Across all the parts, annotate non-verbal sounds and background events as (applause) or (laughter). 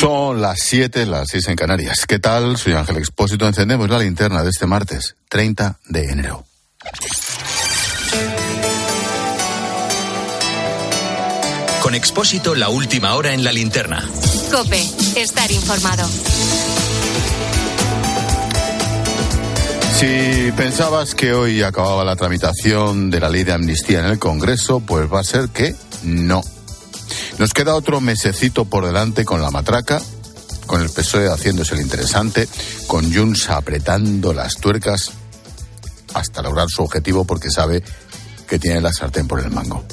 Son las 7, las 6 en Canarias. ¿Qué tal? Soy Ángel Expósito. Encendemos la linterna de este martes, 30 de enero. Con Expósito, la última hora en la linterna. Cope, estar informado. Si pensabas que hoy acababa la tramitación de la ley de amnistía en el Congreso, pues va a ser que no. Nos queda otro mesecito por delante con la matraca, con el PSOE haciéndose el interesante, con Junts apretando las tuercas hasta lograr su objetivo porque sabe que tiene la sartén por el mango.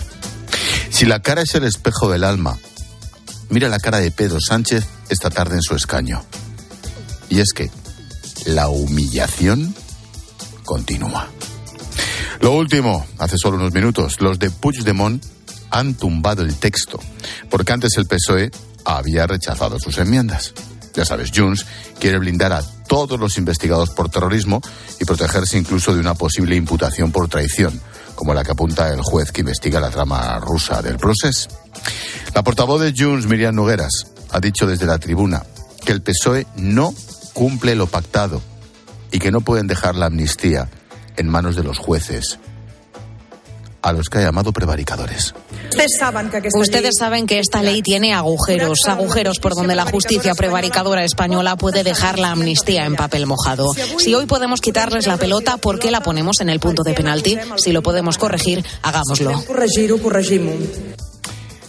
Si la cara es el espejo del alma, mira la cara de Pedro Sánchez esta tarde en su escaño. Y es que la humillación continúa. Lo último, hace solo unos minutos, los de Puigdemont han tumbado el texto, porque antes el PSOE había rechazado sus enmiendas. Ya sabes, Junts quiere blindar a todos los investigados por terrorismo y protegerse incluso de una posible imputación por traición, como la que apunta el juez que investiga la trama rusa del proceso. La portavoz de Junts, Miriam Nogueras, ha dicho desde la tribuna que el PSOE no cumple lo pactado y que no pueden dejar la amnistía en manos de los jueces a los que ha llamado prevaricadores. Ustedes saben que esta ley tiene agujeros, agujeros por donde la justicia prevaricadora española puede dejar la amnistía en papel mojado. Si hoy podemos quitarles la pelota, ¿por qué la ponemos en el punto de penalti? Si lo podemos corregir, hagámoslo.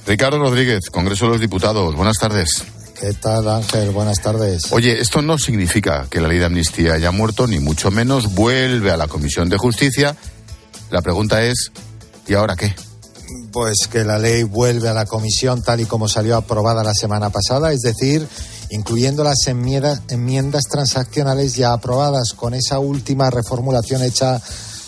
Ricardo Rodríguez, Congreso de los Diputados. Buenas tardes. ¿Qué tal, Ángel? Buenas tardes. Oye, esto no significa que la ley de amnistía haya muerto, ni mucho menos. Vuelve a la Comisión de Justicia. La pregunta es, ¿Y ahora qué? Pues que la ley vuelve a la comisión tal y como salió aprobada la semana pasada, es decir, incluyendo las enmiendas, transaccionales ya aprobadas con esa última reformulación hecha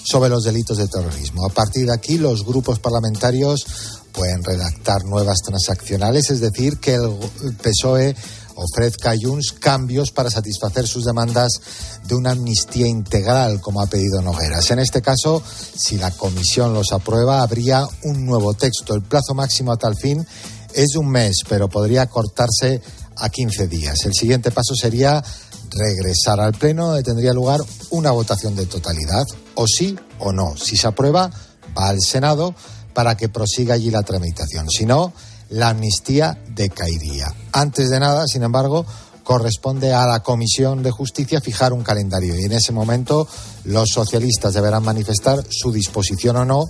sobre los delitos de terrorismo. A partir de aquí, los grupos parlamentarios pueden redactar nuevas transaccionales, es decir, que el PSOE ofrezca a Junts cambios para satisfacer sus demandas de una amnistía integral, como ha pedido Nogueras. En este caso, si la comisión los aprueba, habría un nuevo texto. El plazo máximo a tal fin es de un mes, pero podría cortarse a 15 días. El siguiente paso sería regresar al Pleno, donde tendría lugar una votación de totalidad, o sí o no. Si se aprueba, va al Senado para que prosiga allí la tramitación. Si no, la amnistía decaería. Antes de nada, sin embargo, corresponde a la Comisión de Justicia fijar un calendario y en ese momento los socialistas deberán manifestar su disposición o no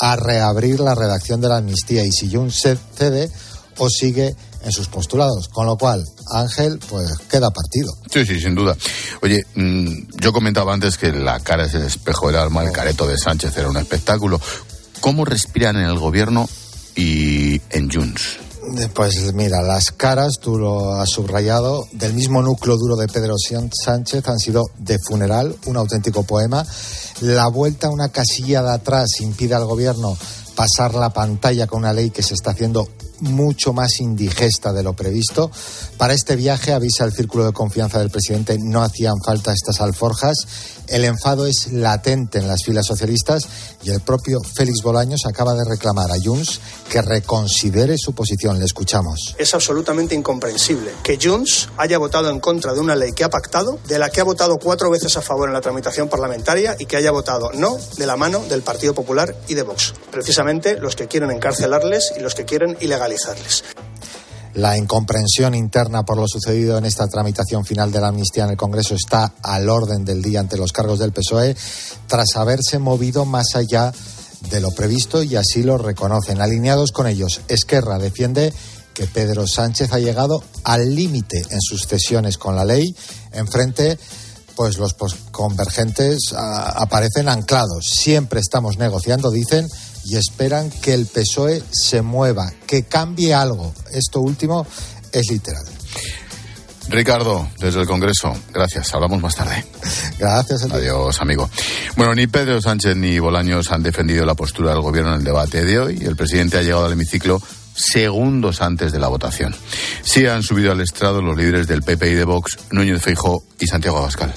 a reabrir la redacción de la amnistía y si Junts cede o sigue en sus postulados. Con lo cual, Ángel, pues queda partido. Sí, sí, sin duda. Oye, mm, yo comentaba antes que la cara es el espejo del alma, el careto de Sánchez era un espectáculo. ¿Cómo respiran en el gobierno y en Junts? Pues mira, las caras, tú lo has subrayado, del mismo núcleo duro de Pedro Sánchez han sido de funeral, un auténtico poema. La vuelta a una casilla de atrás impide al gobierno pasar la pantalla con una ley que se está haciendo mucho más indigesta de lo previsto. Para este viaje, avisa el círculo de confianza del presidente, no hacían falta estas alforjas. El enfado es latente en las filas socialistas y el propio Félix Bolaños acaba de reclamar a Junts que reconsidere su posición. Le escuchamos. Es absolutamente incomprensible que Junts haya votado en contra de una ley que ha pactado, de la que ha votado cuatro veces a favor en la tramitación parlamentaria y que haya votado no de la mano del Partido Popular y de Vox. Precisamente los que quieren encarcelarles y los que quieren ilegalizarles. La incomprensión interna por lo sucedido en esta tramitación final de la amnistía en el Congreso está al orden del día ante los cargos del PSOE tras haberse movido más allá de lo previsto y así lo reconocen. Alineados con ellos, Esquerra defiende que Pedro Sánchez ha llegado al límite en sus cesiones con la ley. Enfrente, pues los convergentes aparecen anclados. Siempre estamos negociando, dicen, y esperan que el PSOE se mueva, que cambie algo. Esto último es literal. Ricardo, desde el Congreso, gracias. Hablamos más tarde. Gracias. Adiós, amigo. Bueno, ni Pedro Sánchez ni Bolaños han defendido la postura del Gobierno en el debate de hoy. El presidente ha llegado al hemiciclo segundos antes de la votación. Sí han subido al estrado los líderes del PP y de Vox, Núñez Feijó y Santiago Abascal.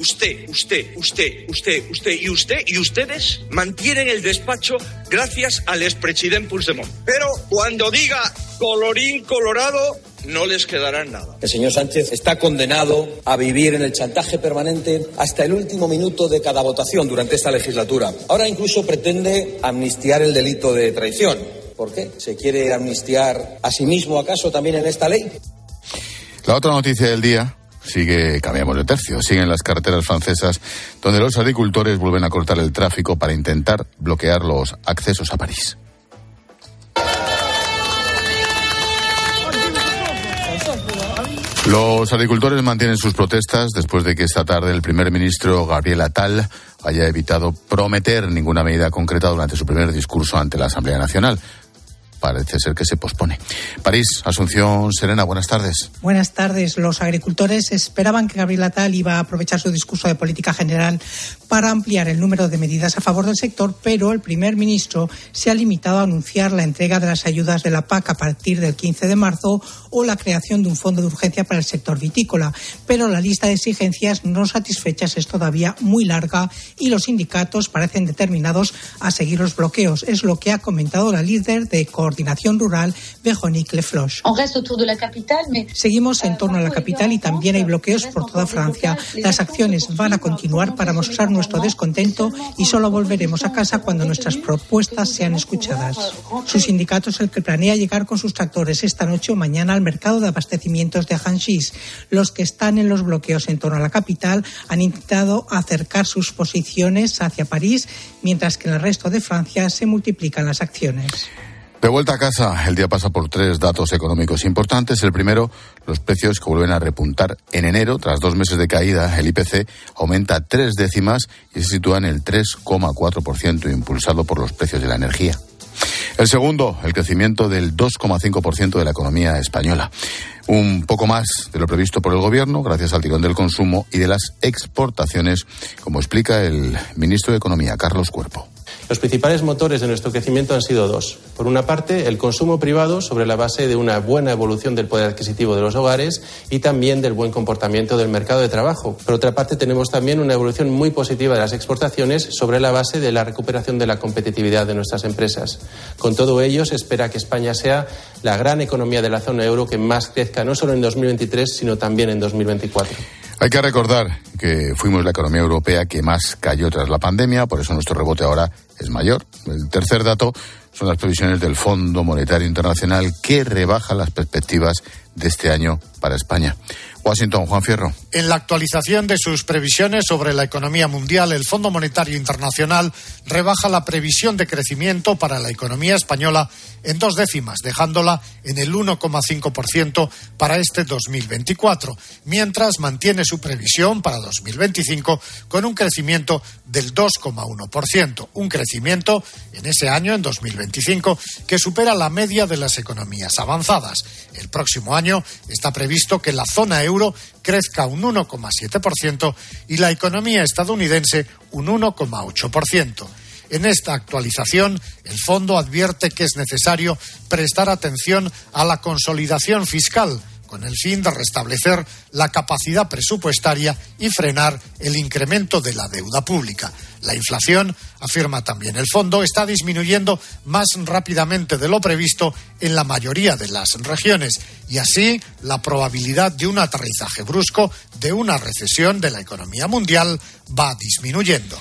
Usted, usted, usted, usted, usted y usted y ustedes mantienen el despacho gracias al expresidente Puigdemont. Pero cuando diga colorín colorado, no les quedará nada. El señor Sánchez está condenado a vivir en el chantaje permanente hasta el último minuto de cada votación durante esta legislatura. Ahora incluso pretende amnistiar el delito de traición. ¿Por qué? ¿Se quiere amnistiar a sí mismo acaso también en esta ley? La otra noticia del día sigue, cambiamos de tercio, siguen las carreteras francesas donde los agricultores vuelven a cortar el tráfico para intentar bloquear los accesos a París. Los agricultores mantienen sus protestas después de que esta tarde el primer ministro Gabriel Attal haya evitado prometer ninguna medida concreta durante su primer discurso ante la Asamblea Nacional parece ser que se pospone. París, Asunción Serena, buenas tardes. Buenas tardes. Los agricultores esperaban que Gabriel Atal iba a aprovechar su discurso de política general para ampliar el número de medidas a favor del sector, pero el primer ministro se ha limitado a anunciar la entrega de las ayudas de la PAC a partir del 15 de marzo o la creación de un fondo de urgencia para el sector vitícola. Pero la lista de exigencias no satisfechas es todavía muy larga y los sindicatos parecen determinados a seguir los bloqueos. Es lo que ha comentado la líder de Coordinación Rural, Véronique Lefloche. Seguimos en torno a la capital y también hay bloqueos por toda Francia. Las acciones van a continuar para mostrar nuestro descontento y solo volveremos a casa cuando nuestras propuestas sean escuchadas. Su sindicato es el que planea llegar con sus tractores esta noche o mañana al mercado de abastecimientos de Hanchis. Los que están en los bloqueos en torno a la capital han intentado acercar sus posiciones hacia París, mientras que en el resto de Francia se multiplican las acciones. De vuelta a casa, el día pasa por tres datos económicos importantes. El primero, los precios que vuelven a repuntar en enero. Tras dos meses de caída, el IPC aumenta tres décimas y se sitúa en el 3,4%, impulsado por los precios de la energía. El segundo, el crecimiento del 2,5% de la economía española. Un poco más de lo previsto por el Gobierno, gracias al tirón del consumo y de las exportaciones, como explica el ministro de Economía, Carlos Cuerpo. Los principales motores de nuestro crecimiento han sido dos. Por una parte, el consumo privado sobre la base de una buena evolución del poder adquisitivo de los hogares y también del buen comportamiento del mercado de trabajo. Por otra parte, tenemos también una evolución muy positiva de las exportaciones sobre la base de la recuperación de la competitividad de nuestras empresas. Con todo ello, se espera que España sea la gran economía de la zona euro que más crezca no solo en 2023, sino también en 2024. Hay que recordar que fuimos la economía europea que más cayó tras la pandemia, por eso nuestro rebote ahora es mayor. El tercer dato son las previsiones del Fondo Monetario Internacional que rebaja las perspectivas de este año para España. Washington, Juan Fierro. En la actualización de sus previsiones sobre la economía mundial, el Fondo Monetario Internacional rebaja la previsión de crecimiento para la economía española en dos décimas, dejándola en el 1,5% para este 2024, mientras mantiene su previsión para 2025 con un crecimiento del 2,1%, un crecimiento en ese año, en 2025, que supera la media de las economías avanzadas. El próximo año está previsto que la zona euro crezca un 1,7% y la economía estadounidense un 1,8%. En esta actualización, el fondo advierte que es necesario prestar atención a la consolidación fiscal con el fin de restablecer la capacidad presupuestaria y frenar el incremento de la deuda pública. La inflación, afirma también el fondo, está disminuyendo más rápidamente de lo previsto en la mayoría de las regiones y así la probabilidad de un aterrizaje brusco de una recesión de la economía mundial va disminuyendo.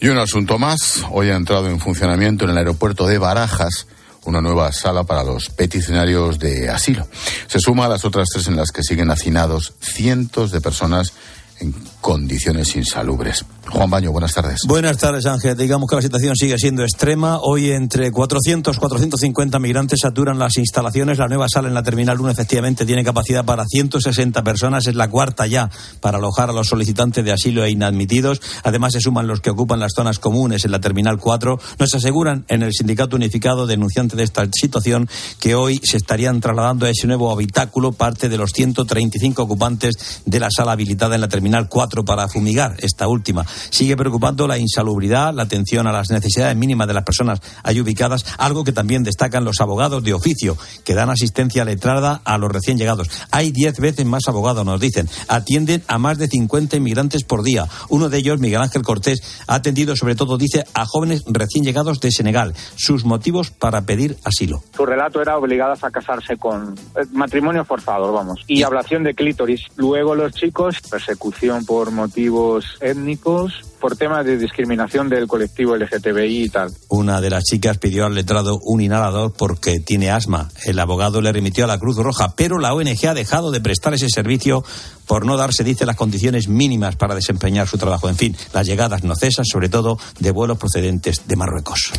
Y un asunto más, hoy ha entrado en funcionamiento en el aeropuerto de Barajas una nueva sala para los peticionarios de asilo. Se suma a las otras tres en las que siguen hacinados cientos de personas en condiciones insalubres. Juan Baño, buenas tardes. Buenas tardes, Ángel. Digamos que la situación sigue siendo extrema. Hoy entre 400 450 migrantes saturan las instalaciones. La nueva sala en la Terminal 1 efectivamente tiene capacidad para 160 personas. Es la cuarta ya para alojar a los solicitantes de asilo e inadmitidos. Además se suman los que ocupan las zonas comunes en la Terminal 4. Nos aseguran en el Sindicato Unificado denunciante de esta situación que hoy se estarían trasladando a ese nuevo habitáculo parte de los 135 ocupantes de la sala habilitada en la Terminal 4 para fumigar esta última. Sigue preocupando la insalubridad, la atención a las necesidades mínimas de las personas ahí ubicadas, algo que también destacan los abogados de oficio, que dan asistencia letrada a los recién llegados. Hay diez veces más abogados, nos dicen. Atienden a más de 50 inmigrantes por día. Uno de ellos, Miguel Ángel Cortés, ha atendido sobre todo, dice, a jóvenes recién llegados de Senegal. Sus motivos para pedir asilo. Su relato era obligadas a casarse con eh, matrimonio forzado, vamos, y ablación de clítoris. Luego los chicos, persecución por motivos étnicos, por temas de discriminación del colectivo LGTBI y tal. Una de las chicas pidió al letrado un inhalador porque tiene asma. El abogado le remitió a la Cruz Roja, pero la ONG ha dejado de prestar ese servicio por no darse, dice, las condiciones mínimas para desempeñar su trabajo. En fin, las llegadas no cesan, sobre todo de vuelos procedentes de Marruecos.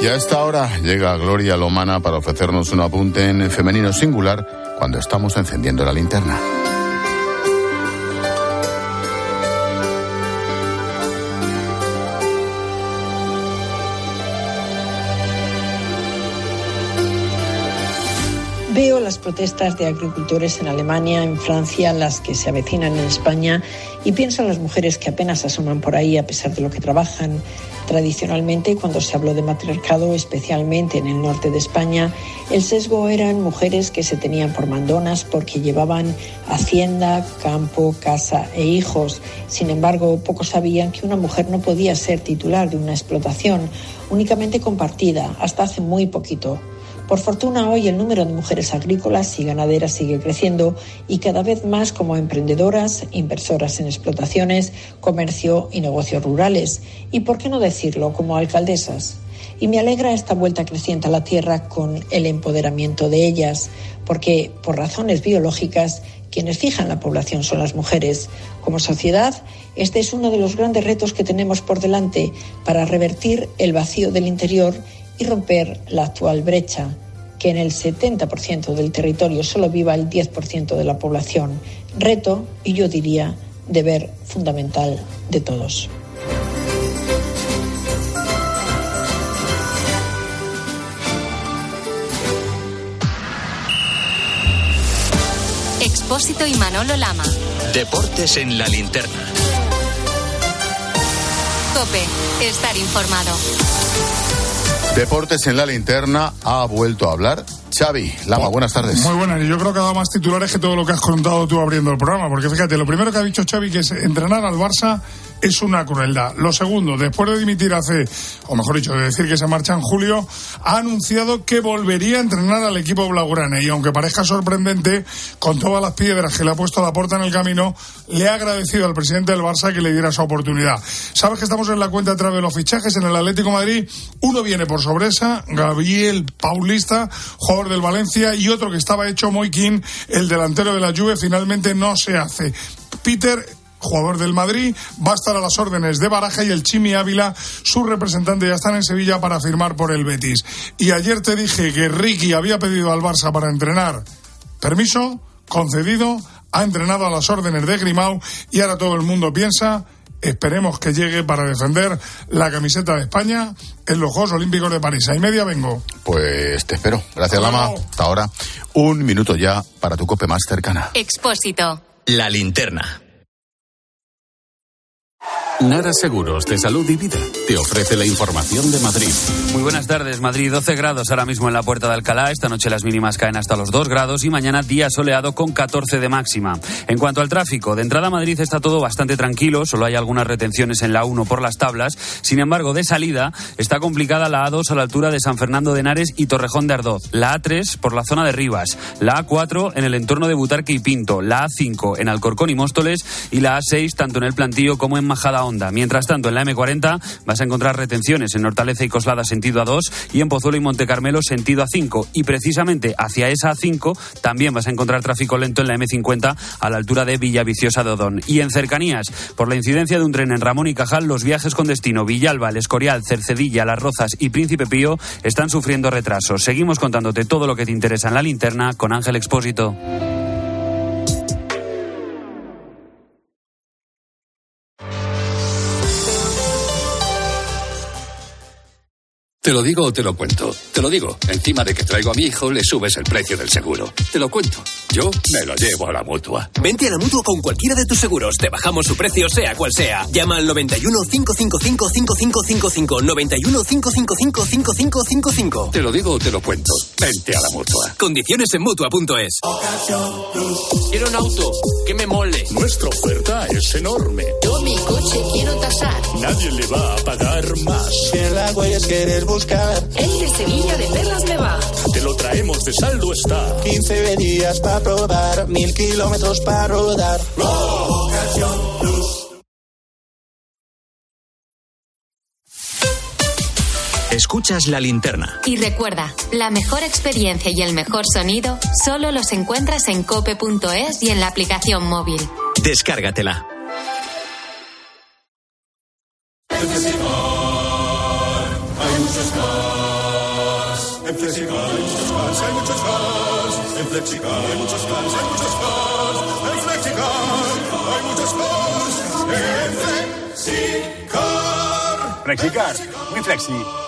Y a esta hora llega Gloria Lomana para ofrecernos un apunte en femenino singular cuando estamos encendiendo la linterna. Veo las protestas de agricultores en Alemania, en Francia, las que se avecinan en España y pienso en las mujeres que apenas asoman por ahí a pesar de lo que trabajan. Tradicionalmente, cuando se habló de matriarcado, especialmente en el norte de España, el sesgo eran mujeres que se tenían por mandonas porque llevaban hacienda, campo, casa e hijos. Sin embargo, pocos sabían que una mujer no podía ser titular de una explotación, únicamente compartida, hasta hace muy poquito. Por fortuna, hoy el número de mujeres agrícolas y ganaderas sigue creciendo y cada vez más como emprendedoras, inversoras en explotaciones, comercio y negocios rurales. Y por qué no decirlo, como alcaldesas. Y me alegra esta vuelta creciente a la tierra con el empoderamiento de ellas, porque por razones biológicas quienes fijan la población son las mujeres. Como sociedad, este es uno de los grandes retos que tenemos por delante para revertir el vacío del interior y romper la actual brecha, que en el 70% del territorio solo viva el 10% de la población. Reto, y yo diría, deber fundamental de todos. Expósito y Manolo Lama. Deportes en la linterna. Cope, estar informado. Deportes en la linterna ha vuelto a hablar Xavi Lama, buenas tardes. Muy buenas, y yo creo que ha dado más titulares que todo lo que has contado tú abriendo el programa, porque fíjate, lo primero que ha dicho Xavi que es entrenar al Barça es una crueldad. Lo segundo, después de dimitir hace, o mejor dicho, de decir que se marcha en julio, ha anunciado que volvería a entrenar al equipo blaugrana y aunque parezca sorprendente, con todas las piedras que le ha puesto la puerta en el camino, le ha agradecido al presidente del Barça que le diera esa oportunidad. Sabes que estamos en la cuenta a través de los fichajes en el Atlético Madrid. Uno viene por sobresa, Gabriel Paulista, jugador del Valencia, y otro que estaba hecho Moikin, el delantero de la Juve, finalmente no se hace. Peter jugador del Madrid, va a estar a las órdenes de Baraja y el Chimi Ávila, su representante, ya están en Sevilla para firmar por el Betis. Y ayer te dije que Ricky había pedido al Barça para entrenar. Permiso, concedido, ha entrenado a las órdenes de Grimau y ahora todo el mundo piensa, esperemos que llegue para defender la camiseta de España en los Juegos Olímpicos de París. Ahí media vengo. Pues te espero. Gracias, Lama. Hasta ahora. Un minuto ya para tu cope más cercana. Expósito. La linterna. Nara Seguros de Salud y Vida te ofrece la información de Madrid. Muy buenas tardes. Madrid 12 grados ahora mismo en la puerta de Alcalá. Esta noche las mínimas caen hasta los 2 grados y mañana día soleado con 14 de máxima. En cuanto al tráfico, de entrada a Madrid está todo bastante tranquilo. Solo hay algunas retenciones en la 1 por las tablas. Sin embargo, de salida está complicada la A2 a la altura de San Fernando de Henares y Torrejón de Ardoz. La A3 por la zona de Rivas. La A4 en el entorno de Butarque y Pinto. La A5 en Alcorcón y Móstoles. Y la A6 tanto en el plantío como en Majada Honda. Mientras tanto, en la M40 vas a encontrar retenciones en Hortaleza y Coslada sentido A2 y en Pozuelo y Montecarmelo sentido A5. Y precisamente hacia esa A5 también vas a encontrar tráfico lento en la M50 a la altura de Villaviciosa de Odón. Y en cercanías, por la incidencia de un tren en Ramón y Cajal, los viajes con destino Villalba, El Escorial, Cercedilla, Las Rozas y Príncipe Pío están sufriendo retrasos. Seguimos contándote todo lo que te interesa en la linterna con Ángel Expósito. Te lo digo o te lo cuento. Te lo digo. Encima de que traigo a mi hijo, le subes el precio del seguro. Te lo cuento. Yo me lo llevo a la mutua. Vente a la mutua con cualquiera de tus seguros. Te bajamos su precio, sea cual sea. Llama al 91 555 5555. 91 555 5555. Te lo digo o te lo cuento. Vente a la mutua. Condiciones en mutua.es. Quiero un auto que me mole. Nuestra oferta es enorme. Yo mi coche quiero tasar. Nadie le va a pagar más. Si en la huellas quieres buscar. El de Sevilla de Perlas me va. Te lo traemos de saldo está. 15 días para probar. Mil kilómetros para rodar. Ocasión Plus. Escuchas la linterna. Y recuerda, la mejor experiencia y el mejor sonido solo los encuentras en cope.es y en la aplicación móvil. Descárgatela. Flexicar hay muchos cars, hay muchos cars. En Flexicar hay muchos cars, hay muchos cars. En Flexicar hay muchos cars. En Flexicar. Flexicar, muy flexi.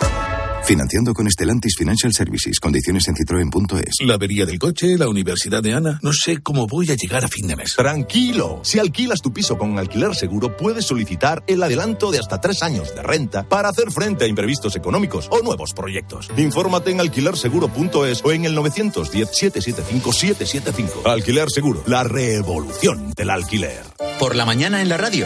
Financiando con Estelantis Financial Services. Condiciones en citroen.es. La avería del coche, la universidad de Ana. No sé cómo voy a llegar a fin de mes. Tranquilo. Si alquilas tu piso con alquiler seguro, puedes solicitar el adelanto de hasta tres años de renta para hacer frente a imprevistos económicos o nuevos proyectos. Infórmate en alquilerseguro.es o en el 910-775-775. Alquiler Seguro. La revolución del alquiler. Por la mañana en la radio.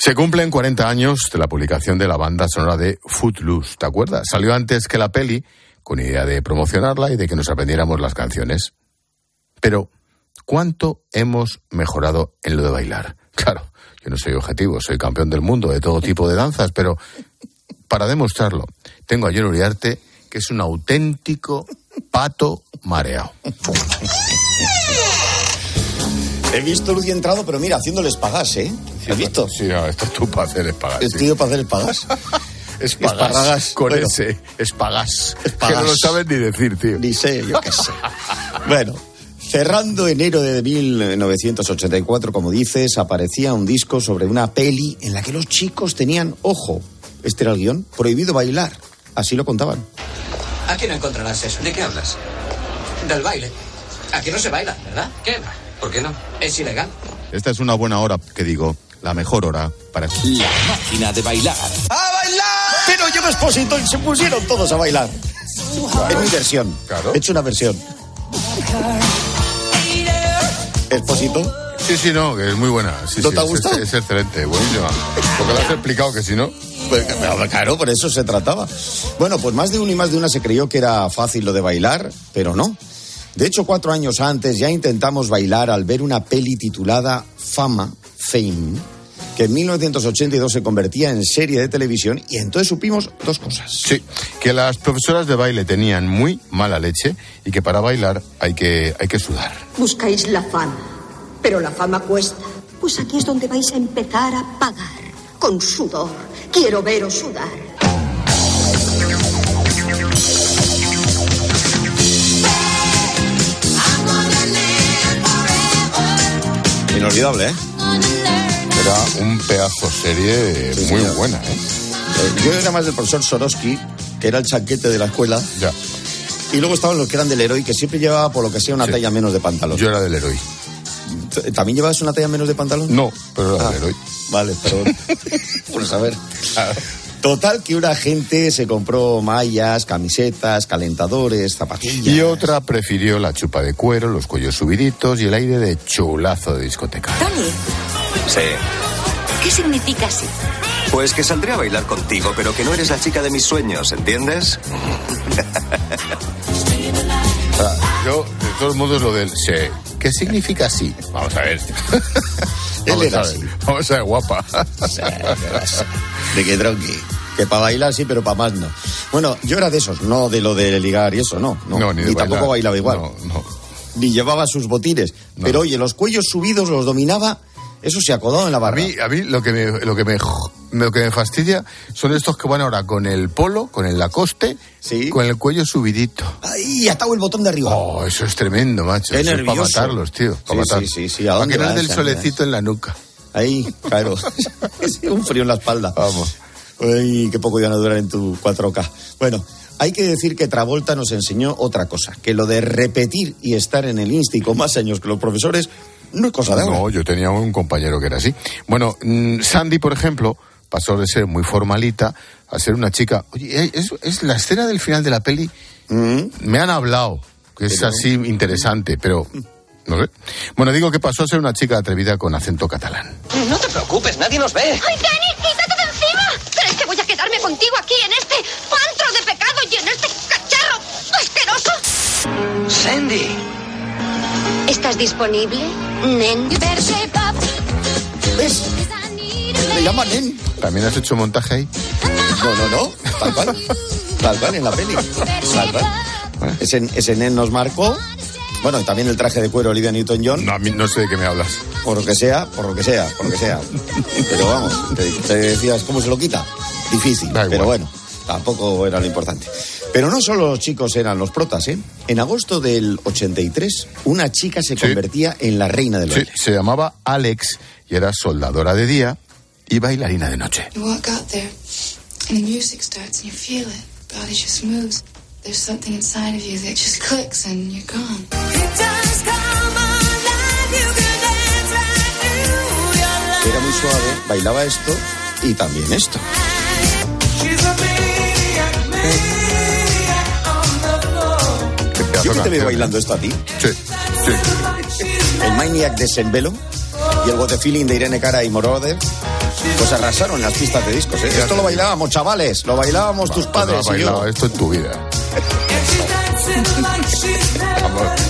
Se cumplen 40 años de la publicación de la banda sonora de Footloose, ¿te acuerdas? Salió antes que la peli, con idea de promocionarla y de que nos aprendiéramos las canciones. Pero, ¿cuánto hemos mejorado en lo de bailar? (laughs) Claro, yo no soy objetivo, soy campeón del mundo de todo tipo de danzas, pero para demostrarlo, tengo a John Uriarte, que es un auténtico pato mareado. (laughs) He visto Lucy entrado, pero mira, haciendo espagas, ¿eh? ¿Has visto? Sí, no, esto es tú para hacer espagas. El sí. tío para hacer espagas. (laughs) Espagas, Espárragas, con bueno. ese, espagas, Espagas. que no lo sabes ni decir, tío. Ni sé, yo qué sé. Bueno, cerrando enero de 1984, como dices, aparecía un disco sobre una peli en la que los chicos tenían, ojo, este era el guion, prohibido bailar. Así lo contaban. Aquí no encontrarás eso. ¿De qué hablas? Del baile. Aquí no se baila, ¿verdad? ¿Qué? ¿Por qué no? Es ilegal. Esta es una buena hora, que digo, la mejor hora para... La máquina de bailar. ¡A bailar! Pero yo me exposito y se pusieron todos a bailar. Es mi versión. Claro. He hecho una versión. Exposito. Sí, sí, no, que es muy buena. Sí, ¿No sí, te ha es- gustado? Es, excelente, buenísima. Porque lo has explicado que si no... Pues, claro, por eso se trataba. Bueno, pues más de uno y más de una se creyó que era fácil lo de bailar, pero no. De hecho, cuatro años antes ya intentamos bailar al ver una peli titulada Fama, Fame, que en 1982 se convertía en serie de televisión y entonces supimos dos cosas. Sí, que las profesoras de baile tenían muy mala leche y que para bailar hay que, hay que sudar. Buscáis la fama, pero la fama cuesta. Pues aquí es donde vais a empezar a pagar. Con sudor. Quiero veros sudar. Inolvidable, ¿eh? Era un pedazo serie Sí, muy señor. buena, ¿eh? Eh, Yo era más del profesor Sorosky, que era el chanquete de la escuela. Ya. Y luego estaban los que eran del héroe, que siempre llevaba, por lo que sea, una Sí. talla menos de pantalón. Yo era del héroe. ¿También llevabas una talla menos de pantalón? No, pero era Ah. del héroe. Vale, perdón. (laughs) Por saber. Total que una gente se compró mallas, camisetas, calentadores, zapatillas. Y otra prefirió la chupa de cuero, los cuellos subiditos y el aire de chulazo de discoteca. Tony, Sí. ¿qué significa así? Pues que saldré a bailar contigo, pero que no eres la chica de mis sueños, ¿entiendes? Ah, Yo, de todos modos, lo del se. ¿Qué significa sí? Vamos a ver. (laughs) Vamos era a ver. así. Vamos a ver, guapa. De que tronqui. Que para bailar sí, pero para más no. Bueno, yo era de esos, no de lo de ligar y eso, no. no. No, ni de tampoco bailar. bailaba igual. No, no. Ni llevaba sus botines. Pero oye, los cuellos subidos los dominaba, eso se acodó en la A barra. mí, a mí lo que me, lo que me, lo que me fastidia son estos que van ahora con el polo, con el lacoste, con el cuello subidito. Ahí, atado el botón de arriba. Oh, eso es tremendo, macho. Qué Eso es para nervioso. matarlos, tío. Para Sí, matarlos. sí, sí, sí. ¿A Para dónde que no les vas, dé el Andrés? solecito en la nuca. Ahí, claro. (laughs) un frío en la espalda. Vamos. Ay, qué poco iban a durar en tu 4K. Bueno, hay que decir que Travolta nos enseñó otra cosa, que lo de repetir y estar en el Insti con más años que los profesores no es cosa de ahora. No, yo tenía un compañero que era así. Bueno, mm, Sandy, por ejemplo, pasó de ser muy formalita a ser una chica. Oye, eh, es, es la escena del final de la peli. Me han hablado, que es Pero- así interesante, pero no sé. Bueno, digo que pasó a ser una chica atrevida con acento catalán. No te preocupes, nadie nos ve. ¡Ay, Kenny, quítate de encima! ¿Crees que voy a quedarme contigo aquí en este antro de pecado y en este cacharro asqueroso? Sandy. ¿Estás disponible, nen? ¿Ves? Le llaman Nen. ¿También has hecho montaje ahí? No, no, no. Tal cual. Tal cual en la peli. Tal cual. Ese, ese Nen nos marcó. Bueno, y también el traje de cuero Olivia Newton-John. No, a mí no sé de qué me hablas. Por lo que sea, por lo que sea, por lo que sea. Pero vamos, te, te decías, ¿cómo se lo quita? Difícil, pero bueno, tampoco era lo importante. Pero no solo los chicos eran los protas, ¿eh? En agosto del 83, una chica se convertía en la reina del Sí, baile. se llamaba Alex y era soldadora de día y bailarina de noche. You walk out there, and the music starts, and you feel it. Body just moves. There's something inside of you that just clicks, and you're gone. Era muy suave, bailaba esto y también esto. Yo que te veo bailando esto a ti. Sí, sí. El Maniac de Sembelo y el What the Feeling de Irene Cara y Moroder. Pues arrasaron las pistas de discos, ¿eh? Esto lo bailábamos, chavales. Lo bailábamos tus padres no has y yo. esto en tu vida. (laughs)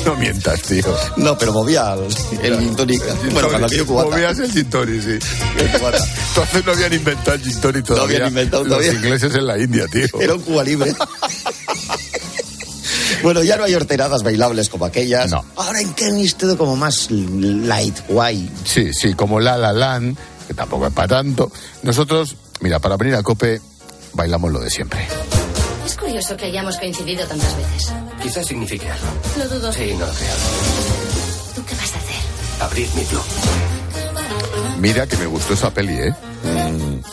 No mientas, tío. No, pero movía el, el gin tonic. Bueno, cuando aquello cubata. Movías el gin tonic, sí. Entonces (laughs) no habían inventado el gin tonic todavía. habían inventado Los todavía. ingleses en la India, tío. Era un Cuba libre. (laughs) (laughs) bueno, ya no hay horteradas bailables como aquellas. No. Ahora en Kenny es todo como más light, guay. Sí, sí, como La La Land, que tampoco es para tanto. Nosotros, mira, para venir a Cope, bailamos lo de siempre. Es curioso que hayamos coincidido tantas veces. Quizás signifique algo. Lo dudo. Sí, no lo creo. ¿Tú qué vas a hacer? Abrir mi club. Mira que me gustó esa peli, ¿eh?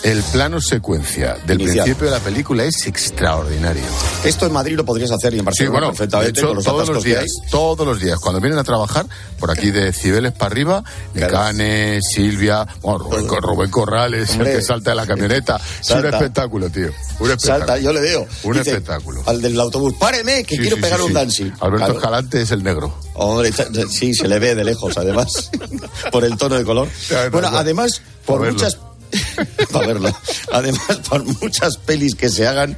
El plano secuencia del Inicial. principio de la película es extraordinario. Esto en Madrid lo podrías hacer y en Sí, Barcelona bueno, de hecho, los todos los días, todos los días, cuando vienen a trabajar, por aquí de Cibeles para arriba, Cane, Silvia, bueno, Rubén, Rubén Corrales, Hombre. el que salta de la camioneta. (laughs) Es un espectáculo, tío. Un espectáculo. Salta, yo le veo. Un Dice, espectáculo. Al del autobús, páreme, que Sí, quiero sí, pegar sí, un sí. dancing. Alberto Claro. Escalante es el negro. Hombre, sí, se le ve de lejos, además, (laughs) por el tono de color. Bueno, además, por muchas... (laughs) para verlo. Además, por muchas pelis que se hagan,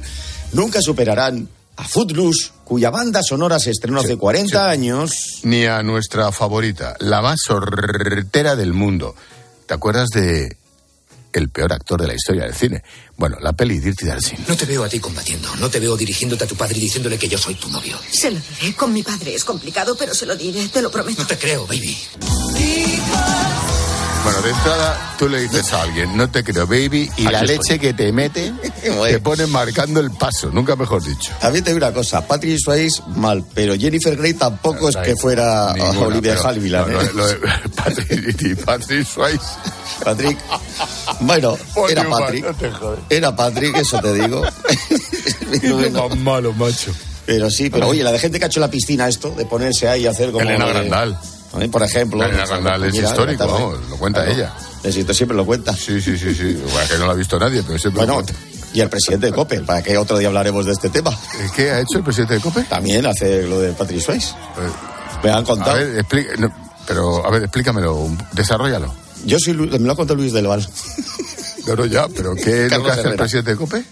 nunca superarán a Footloose, cuya banda sonora se estrenó hace 40 años. Ni a nuestra favorita, la más hortera del mundo. ¿Te acuerdas de el peor actor de la historia del cine? Bueno, la peli Dirty Dancing. No te veo a ti combatiendo, no te veo dirigiéndote a tu padre y diciéndole que yo soy tu novio. Se lo diré. Con mi padre es complicado, pero se lo diré, te lo prometo. No te creo, baby. Bueno, de entrada, tú le dices a alguien, no te creo, baby, y Aquí la estoy. leche que te mete (laughs) te pone marcando el paso, nunca mejor dicho. También te digo una cosa, Patrick Swayze mal, pero Jennifer Grey tampoco es que fuera Ninguna, Olivia no, ¿eh? (laughs) Patrick, Patrick Swayze. Patrick. (laughs) Bueno, Por era Patrick. Era Patrick, eso te digo. Más malo, macho. Pero sí, pero oye, la de gente que ha hecho la piscina esto, de ponerse ahí y hacer como... Elena de- Grandal. Por ejemplo. Pues, Grandal es histórico, la vamos, lo cuenta Claro. ella. Necesito siempre lo cuenta. Sí, sí, sí, sí. Bueno, que no lo ha visto nadie, pero siempre Bueno, lo cuenta. y el presidente de COPE, para que otro día hablaremos de este tema. ¿Qué ha hecho el presidente de COPE? También hace lo de Patrick Swayze. Me han contado. A ver, explica- no, pero, a ver, explícamelo, desarrollalo. Yo soy, me lo ha contado Luis del Val. No, no, ya, pero ¿qué es lo que hace el Herrera. presidente de COPE?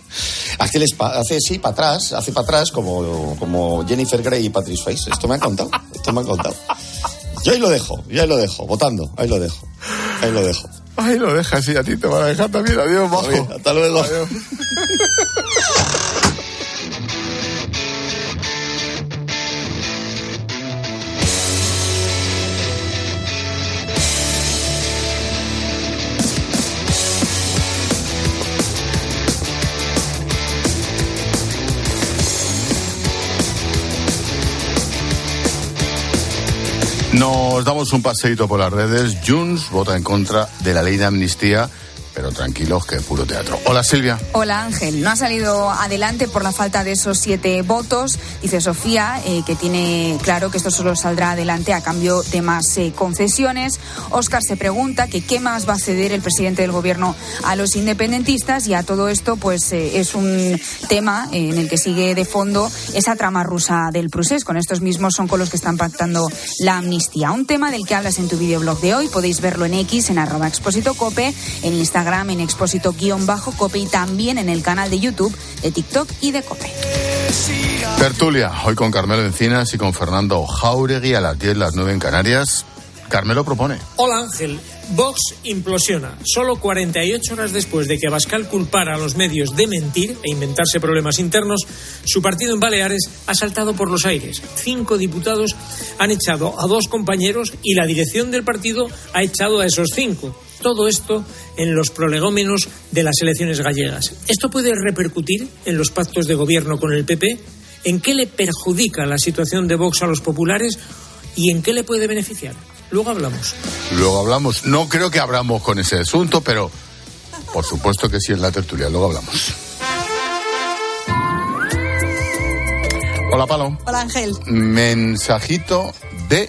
Hace, el hace sí, para atrás, hace para atrás como, como Jennifer Grey y Patrick Swayze. Esto me han contado, esto me han contado. Yo ahí lo dejo, yo ahí lo dejo, votando, ahí lo dejo, ahí lo dejo. Ay, lo dejas y a ti te van a dejar también. Adiós, bajo. Bien, hasta luego. Adiós. (laughs) Nos damos un paseíto por las redes. Junts vota en contra de la ley de amnistía, pero tranquilos que es puro teatro. Hola Silvia. Hola Ángel, no ha salido adelante por la falta de esos siete votos. Dice Sofía eh, que tiene claro que esto solo saldrá adelante a cambio de más eh, concesiones. Óscar se pregunta que qué más va a ceder el presidente del gobierno a los independentistas y a todo esto pues eh, es un tema eh, en el que sigue de fondo esa trama rusa del procés. Con estos mismos son con los que están pactando la amnistía. Un tema del que hablas en tu videoblog de hoy. Podéis verlo en X, en arroba expósito cope, en Instagram en expósito-cope y también en el canal de YouTube de TikTok y de Cope. Tertulia, hoy con Carmelo Encinas y con Fernando Jauregui a las 10, las 9 en Canarias. Carmelo propone. Hola Ángel, Vox implosiona. Solo 48 horas después de que Abascal culpara a los medios de mentir e inventarse problemas internos, su partido en Baleares ha saltado por los aires. Cinco diputados han echado a dos compañeros y la dirección del partido ha echado a esos cinco. Todo esto en los prolegómenos de las elecciones gallegas. ¿Esto puede repercutir en los pactos de gobierno con el PP? ¿En qué le perjudica la situación de Vox a los populares y en qué le puede beneficiar? Luego hablamos. Luego hablamos. No creo que abramos con ese asunto, pero por supuesto que sí en la tertulia. Luego hablamos. Hola, Palo. Hola Ángel. Mensajito de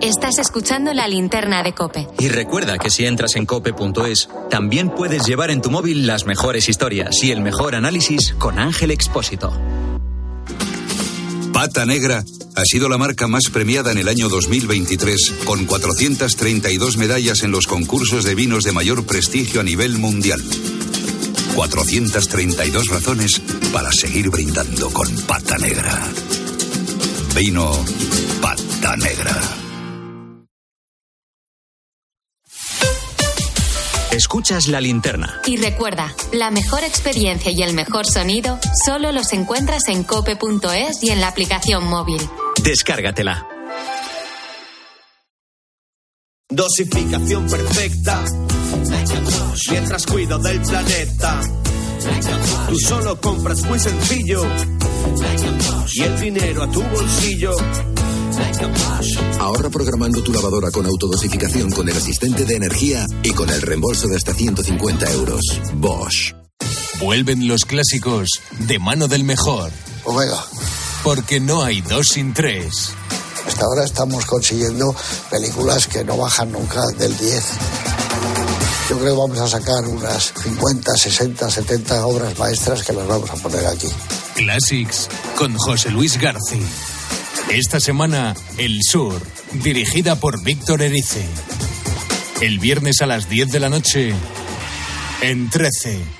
Estás escuchando la linterna de Cope. Y recuerda que si entras en cope.es, también puedes llevar en tu móvil las mejores historias y el mejor análisis con Ángel Expósito. Pata Negra ha sido la marca más premiada en el año 2023, con 432 medallas en los concursos de vinos de mayor prestigio a nivel mundial. 432 razones para seguir brindando con Pata Negra. Vino Pata Negra. Escuchas la linterna. Y recuerda, la mejor experiencia y el mejor sonido solo los encuentras en cope.es y en la aplicación móvil. Descárgatela. Dosificación perfecta. Mientras cuido del planeta. Tú solo compras muy sencillo. Y el dinero a tu bolsillo. Ahorra programando tu lavadora con autodosificación con el asistente de energía y con el reembolso de hasta 150 euros. Bosch. Vuelven los clásicos de mano del mejor. Omega. Porque no hay dos sin tres. Hasta ahora estamos consiguiendo películas que no bajan nunca del 10. Yo creo que vamos a sacar unas 50, 60, 70 obras maestras que las vamos a poner aquí. Classics con José Luis García. Esta semana, El Sur, dirigida por Víctor Erice. El viernes a las 10 de la noche, en 13.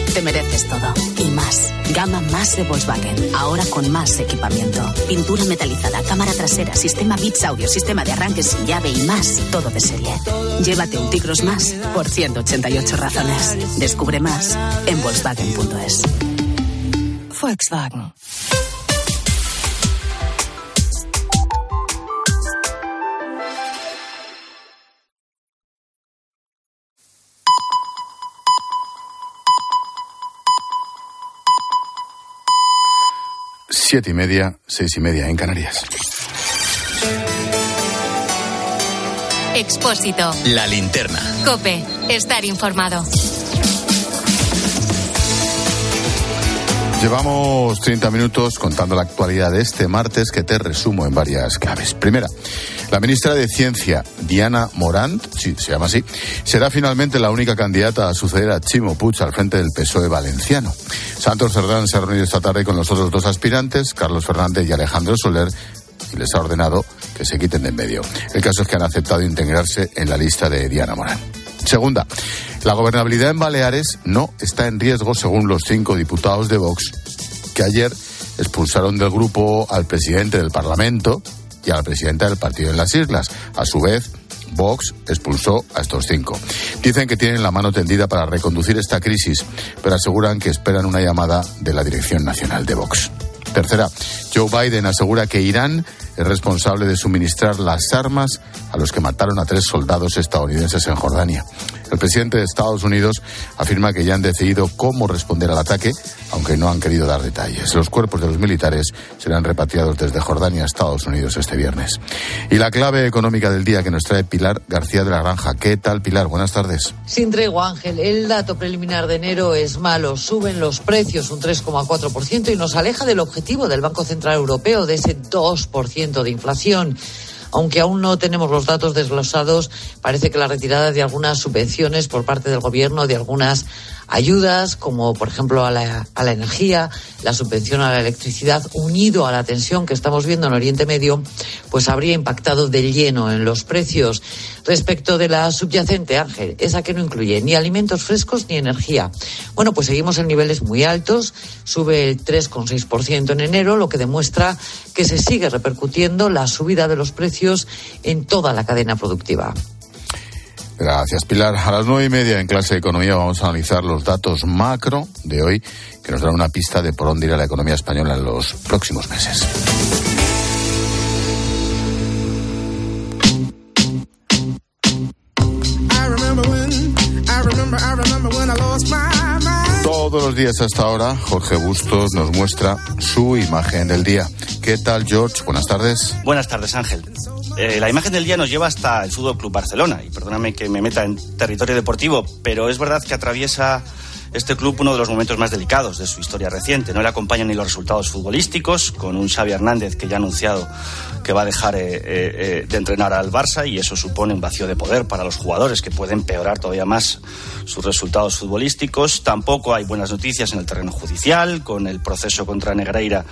te mereces todo. Y más. Gama más de Volkswagen. Ahora con más equipamiento. Pintura metalizada, cámara trasera, sistema Bits Audio, sistema de arranque sin llave y más. Todo de serie. Llévate un Tigros más por 188 razones. Descubre más en Volkswagen.es. Volkswagen. Siete y media, seis y media en Canarias. Expósito. La linterna. Cope. Estar informado. Llevamos 30 minutos contando la actualidad de este martes que te resumo en varias claves. Primera, la ministra de Ciencia, Diana Morant, sí, se llama así, será finalmente la única candidata a suceder a Chimo Puig al frente del PSOE valenciano. Santos Cerdán se ha reunido esta tarde con los otros dos aspirantes, Carlos Fernández y Alejandro Soler, y les ha ordenado que se quiten de en medio. El caso es que han aceptado integrarse en la lista de Diana Morán. Segunda, la gobernabilidad en Baleares no está en riesgo según los cinco diputados de Vox que ayer expulsaron del grupo al presidente del Parlamento y a la presidenta del partido en las islas. A su vez, Vox expulsó a estos cinco. Dicen que tienen la mano tendida para reconducir esta crisis, pero aseguran que esperan una llamada de la Dirección Nacional de Vox. Tercera, Joe Biden asegura que Irán es responsable de suministrar las armas a los que mataron a tres soldados estadounidenses en Jordania. El presidente de Estados Unidos afirma que ya han decidido cómo responder al ataque, aunque no han querido dar detalles. Los cuerpos de los militares serán repatriados desde Jordania a Estados Unidos este viernes. Y la clave económica del día que nos trae Pilar García de la Granja. ¿Qué tal, Pilar? Buenas tardes. Sin tregua, Ángel. El dato preliminar de enero es malo. Suben los precios un 3,4% y nos aleja del objetivo del Banco Central Europeo de ese 2% de inflación. Aunque aún no tenemos los datos desglosados, parece que la retirada de algunas subvenciones por parte del Gobierno, de algunas ayudas, como por ejemplo a la, a la, energía, la subvención a la electricidad, unido a la tensión que estamos viendo en Oriente Medio, pues habría impactado de lleno en los precios. Respecto de la subyacente, Ángel, esa que no incluye ni alimentos frescos ni energía. Bueno, pues seguimos en niveles muy altos, sube el 3,6% en enero, lo que demuestra que se sigue repercutiendo la subida de los precios en toda la cadena productiva. Gracias, Pilar. A las nueve y media en clase de economía vamos a analizar los datos macro de hoy que nos dan una pista de por dónde irá la economía española en los próximos meses. Todos los días hasta ahora, Jorge Bustos nos muestra su imagen del día. ¿Qué tal, George? Buenas tardes. Buenas tardes, Ángel. Eh, la imagen del día nos lleva hasta el Fútbol Club Barcelona. Y perdóname que me meta en territorio deportivo, pero es verdad que atraviesa este club uno de los momentos más delicados de su historia reciente. No le acompañan ni los resultados futbolísticos, con un Xavi Hernández que ya ha anunciado que va a dejar eh, eh, de entrenar al Barça y eso supone un vacío de poder para los jugadores que pueden empeorar todavía más sus resultados futbolísticos. Tampoco hay buenas noticias en el terreno judicial, con el proceso contra Negreira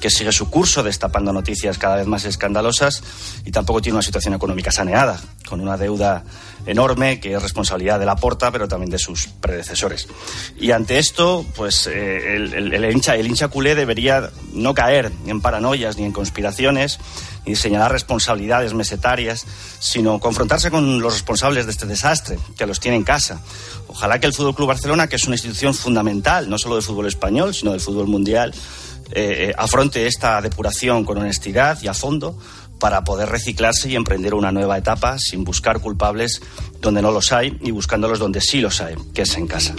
que sigue su curso, destapando noticias cada vez más escandalosas, y tampoco tiene una situación económica saneada, con una deuda enorme que es responsabilidad de la Porta, pero también de sus predecesores. Y ante esto, pues eh, el, hincha, el hincha culé debería no caer en paranoias ni en conspiraciones, ni señalar responsabilidades mesetarias, sino confrontarse con los responsables de este desastre, que los tiene en casa. Ojalá que el Fútbol Club Barcelona, que es una institución fundamental, no solo del fútbol español, sino del fútbol mundial, eh, afronte esta depuración con honestidad y a fondo para poder reciclarse y emprender una nueva etapa sin buscar culpables donde no los hay y buscándolos donde sí los hay, que es en casa.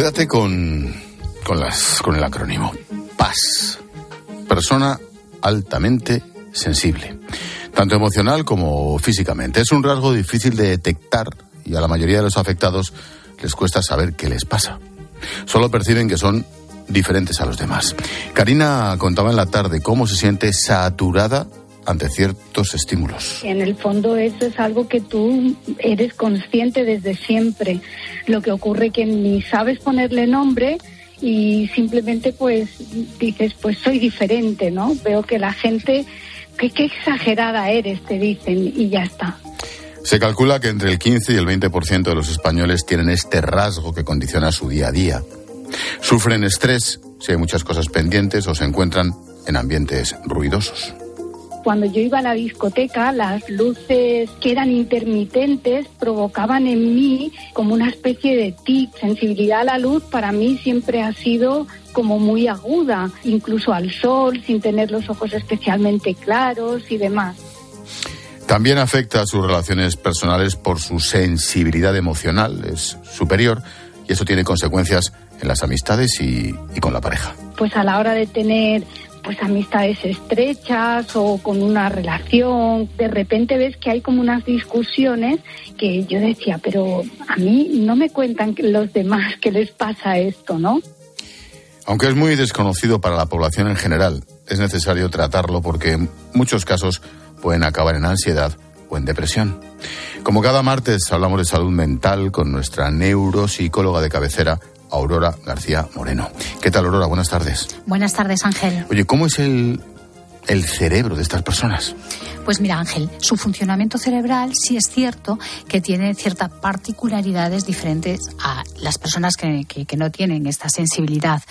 Quédate con, con, con el acrónimo. PAS. Persona altamente sensible. Tanto emocional como físicamente. Es un rasgo difícil de detectar y a la mayoría de los afectados les cuesta saber qué les pasa. Solo perciben que son diferentes a los demás. Karina contaba en la tarde cómo se siente saturada ante ciertos estímulos. En el fondo eso es algo que tú eres consciente desde siempre. Lo que ocurre que ni sabes ponerle nombre y simplemente pues dices, pues soy diferente, ¿no? Veo que la gente, que qué exagerada eres, te dicen, y ya está. Se calcula que entre el 15 y el 20% de los españoles tienen este rasgo que condiciona su día a día. Sufren estrés si hay muchas cosas pendientes o se encuentran en ambientes ruidosos. Cuando yo iba a la discoteca, las luces que eran intermitentes provocaban en mí como una especie de tic. Sensibilidad a la luz para mí siempre ha sido como muy aguda, incluso al sol, sin tener los ojos especialmente claros y demás. También afecta a sus relaciones personales por su sensibilidad emocional, es superior y eso tiene consecuencias en las amistades y, y con la pareja. Pues a la hora de tener pues amistades estrechas o con una relación, de repente ves que hay como unas discusiones que yo decía, pero a mí no me cuentan los demás que les pasa esto, ¿no? Aunque es muy desconocido para la población en general, es necesario tratarlo porque muchos casos pueden acabar en ansiedad o en depresión. Como cada martes hablamos de salud mental con nuestra neuropsicóloga de cabecera, Aurora García Moreno. ¿Qué tal, Aurora? Buenas tardes. Buenas tardes, Ángel. Oye, ¿cómo es el, el cerebro de estas personas? Pues mira, Ángel, su funcionamiento cerebral sí es cierto que tiene ciertas particularidades diferentes a las personas que, que, que no tienen esta sensibilidad.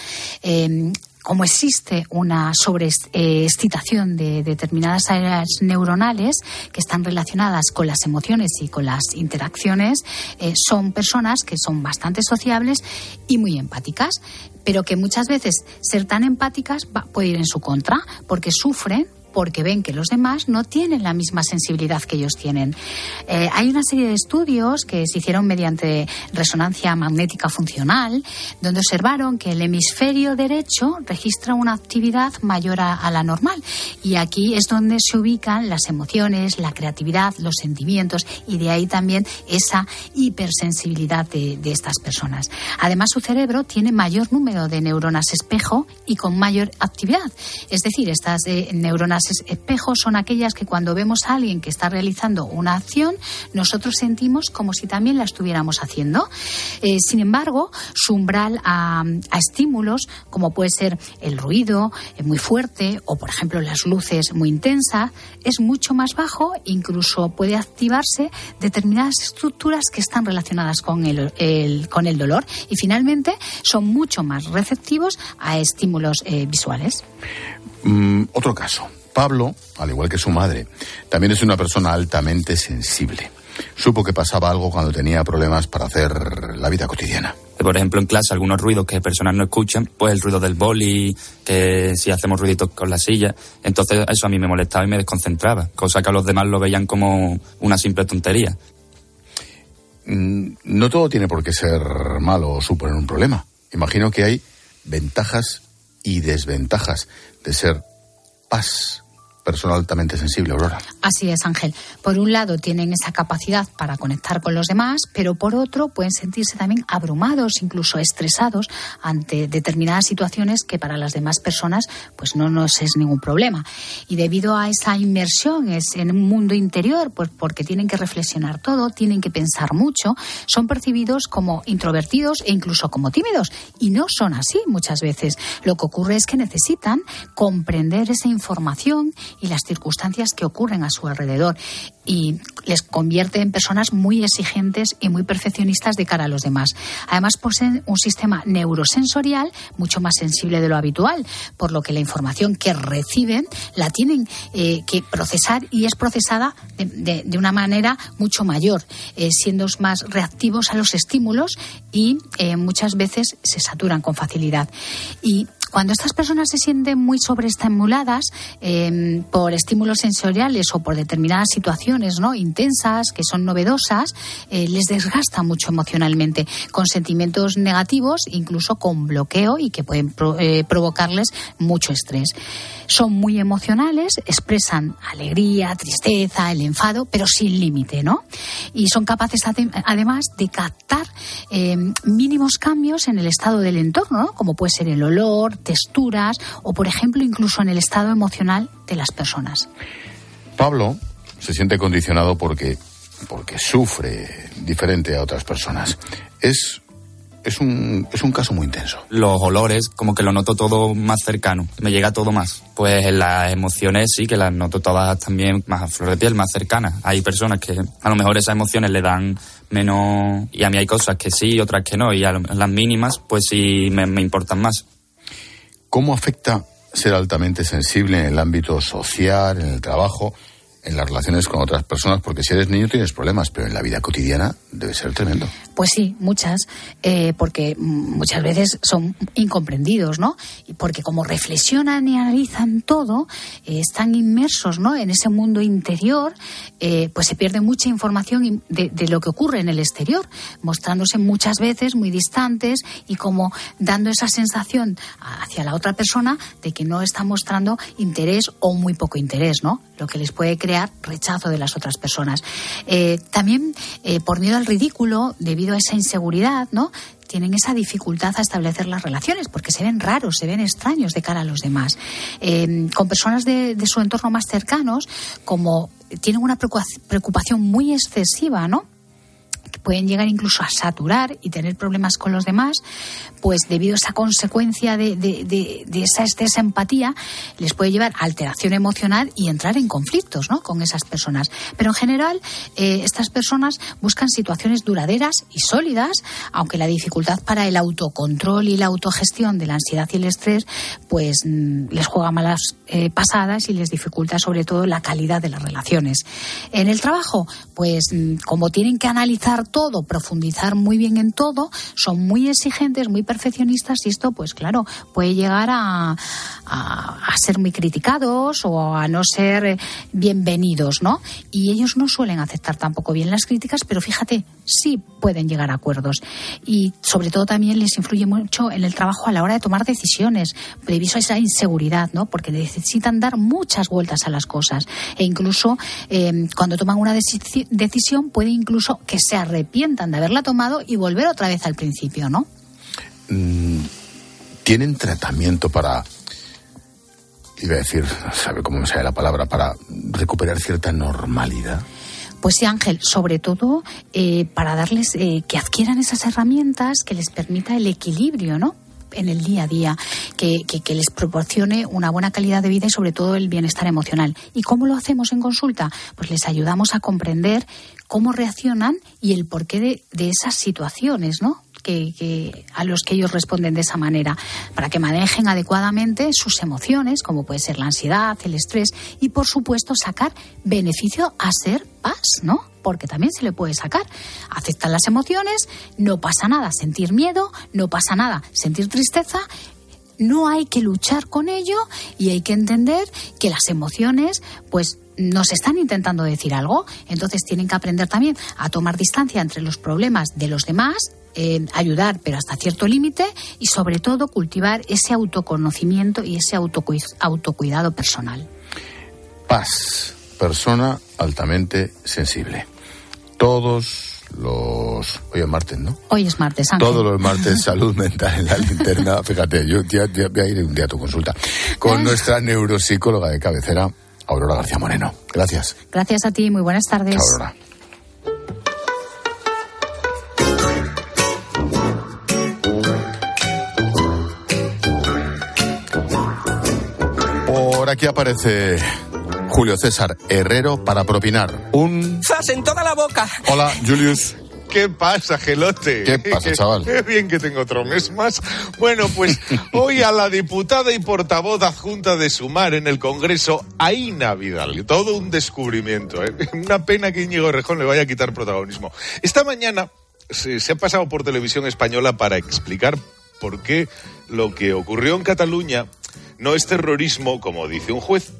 Eh, como existe una sobreexcitación de determinadas áreas neuronales que están relacionadas con las emociones y con las interacciones, eh, son personas que son bastante sociables y muy empáticas, pero que muchas veces ser tan empáticas va, puede ir en su contra porque sufren porque ven que los demás no tienen la misma sensibilidad que ellos tienen. Eh, hay una serie de estudios que se hicieron mediante resonancia magnética funcional, donde observaron que el hemisferio derecho registra una actividad mayor a, la normal. Y aquí es donde se ubican las emociones, la creatividad, los sentimientos y de ahí también esa hipersensibilidad de, de estas personas. Además, su cerebro tiene mayor número de neuronas espejo y con mayor actividad. Es decir, estas eh, neuronas espejos son aquellas que cuando vemos a alguien que está realizando una acción, nosotros sentimos como si también la estuviéramos haciendo. Eh, sin embargo, su umbral a, estímulos, como puede ser el ruido eh, muy fuerte o, por ejemplo, las luces muy intensas, es mucho más bajo, incluso puede activarse determinadas estructuras que están relacionadas con el, el con el dolor y finalmente son mucho más receptivos a estímulos eh, visuales. Mm, otro caso. Pablo, al igual que su madre, también es una persona altamente sensible. Supo que pasaba algo cuando tenía problemas para hacer la vida cotidiana. Por ejemplo, en clase algunos ruidos que personas no escuchan, pues el ruido del boli, que si hacemos ruiditos con la silla, entonces eso a mí me molestaba y me desconcentraba, cosa que a los demás lo veían como una simple tontería. Mm, no todo tiene por qué ser malo o suponer un problema. Imagino que hay ventajas y desventajas de ser paz persona altamente sensible, Aurora. Así es, Ángel. Por un lado tienen esa capacidad para conectar con los demás, pero por otro pueden sentirse también abrumados, incluso estresados ante determinadas situaciones que para las demás personas pues no nos es ningún problema. Y debido a esa inmersión es en un mundo interior, pues porque tienen que reflexionar todo, tienen que pensar mucho, son percibidos como introvertidos e incluso como tímidos. Y no son así muchas veces. Lo que ocurre es que necesitan comprender esa información y las circunstancias que ocurren a su alrededor y les convierte en personas muy exigentes y muy perfeccionistas de cara a los demás. Además poseen un sistema neurosensorial mucho más sensible de lo habitual, por lo que la información que reciben la tienen eh, que procesar y es procesada de, una manera mucho mayor, eh, siendo más reactivos a los estímulos y eh, muchas veces se saturan con facilidad. Cuando estas personas se sienten muy sobreestimuladas eh, por estímulos sensoriales o por determinadas situaciones ¿no? intensas, que son novedosas, eh, les desgasta mucho emocionalmente, con sentimientos negativos, incluso con bloqueo y que pueden pro, eh, provocarles mucho estrés. Son muy emocionales, expresan alegría, tristeza, el enfado, pero sin límite, ¿no? Y son capaces además de captar eh, mínimos cambios en el estado del entorno, ¿no? como puede ser el olor, texturas o, por ejemplo, incluso en el estado emocional de las personas. Pablo se siente condicionado porque, porque sufre diferente a otras personas. Es, es, un, es un caso muy intenso. Los olores, como que lo noto todo más cercano, me llega todo más. Pues en las emociones sí que las noto todas también más a flor de piel, más cercanas. Hay personas que a lo mejor esas emociones le dan menos... Y a mí hay cosas que sí, otras que no. Y a lo- las mínimas, pues sí me, me importan más. ¿Cómo afecta ser altamente sensible en el ámbito social, en el trabajo, en las relaciones con otras personas? Porque si eres niño tienes problemas, pero en la vida cotidiana debe ser tremendo. Pues sí, muchas, eh, porque muchas veces son incomprendidos, ¿no? Y porque como reflexionan y analizan todo, eh, están inmersos, ¿no? En ese mundo interior, eh, pues se pierde mucha información in- de, de lo que ocurre en el exterior, mostrándose muchas veces muy distantes y como dando esa sensación hacia la otra persona de que no está mostrando interés o muy poco interés, ¿no? Lo que les puede crear rechazo de las otras personas. Eh, también eh, por miedo al ridículo, debido a esa inseguridad, ¿no? tienen esa dificultad a establecer las relaciones porque se ven raros, se ven extraños de cara a los demás. Eh, con personas de, de su entorno más cercanos, como tienen una preocupa- preocupación muy excesiva, ¿no? Pueden llegar incluso a saturar y tener problemas con los demás, pues debido a esa consecuencia de, de- de- esa excesa empatía, les puede llevar a alteración emocional y entrar en conflictos ¿no? con esas personas. Pero en general, eh, estas personas buscan situaciones duraderas y sólidas, aunque la dificultad para el autocontrol y la autogestión de la ansiedad y el estrés, pues mm, les juega malas eh, pasadas y les dificulta sobre todo la calidad de las relaciones. En el trabajo, pues mm, como tienen que analizar todo, profundizar muy bien en todo, son muy exigentes, muy perfeccionistas y esto, pues claro, puede llegar a, ser muy criticados o a no ser eh, bienvenidos, ¿no? Y ellos no suelen aceptar tampoco bien las críticas, pero fíjate, sí pueden llegar a acuerdos. Y sobre todo también les influye mucho en el trabajo a la hora de tomar decisiones, a esa inseguridad, ¿no? Porque necesitan dar muchas vueltas a las cosas. E incluso eh, cuando toman una deci- decisión, puede incluso que se arrepientan de haberla tomado y volver otra vez al principio, ¿no? Mm, ¿Tienen tratamiento para, iba a decir, sabe cómo me sale la palabra, para recuperar cierta normalidad? Pues sí, Ángel, sobre todo eh, para darles eh, que adquieran esas herramientas que les permita el equilibrio, ¿no? En el día a día, que, les proporcione una buena calidad de vida y sobre todo el bienestar emocional. ¿Y cómo lo hacemos en consulta? Pues les ayudamos a comprender cómo reaccionan y el porqué de esas situaciones, ¿no? Que, que- a los que ellos responden de esa manera, para que manejen adecuadamente sus emociones, como puede ser la ansiedad, el estrés, y por supuesto sacar beneficio a ser paz, ¿no? Porque también se le puede sacar. Aceptar las emociones, no pasa nada sentir miedo, no pasa nada sentir tristeza, no hay que luchar con ello y hay que entender que las emociones, pues nos están intentando decir algo, entonces tienen que aprender también a tomar distancia entre los problemas de los demás, eh, ayudar pero hasta cierto límite y sobre todo cultivar ese autoconocimiento y ese autocui- autocuidado personal. Paz, persona altamente sensible. Todos los... Hoy es martes, ¿no? Hoy es martes, Ángel. Todos los martes, (laughs) salud mental en la linterna. Fíjate, yo ya, ya voy a ir un día a tu consulta. Con nuestra neuropsicóloga de cabecera, Aurora García Moreno. Gracias. Gracias a ti, muy buenas tardes. Chao, Aurora. Por aquí aparece Julio César Herrero para propinar un... ¡Zas en toda la boca! Hola, Julius. (laughs) ¿Qué pasa, Gelote? ¿Qué pasa, chaval? (laughs) Qué bien que tengo otro mes más. Bueno, pues (laughs) hoy a la diputada y portavoz adjunta de Sumar en el Congreso, Aina Vidal. Todo un descubrimiento. ¿eh? Una pena que Íñigo Rejón le vaya a quitar protagonismo. Esta mañana se, se ha pasado por televisión española para explicar por qué lo que ocurrió en Cataluña no es terrorismo, como dice un juez.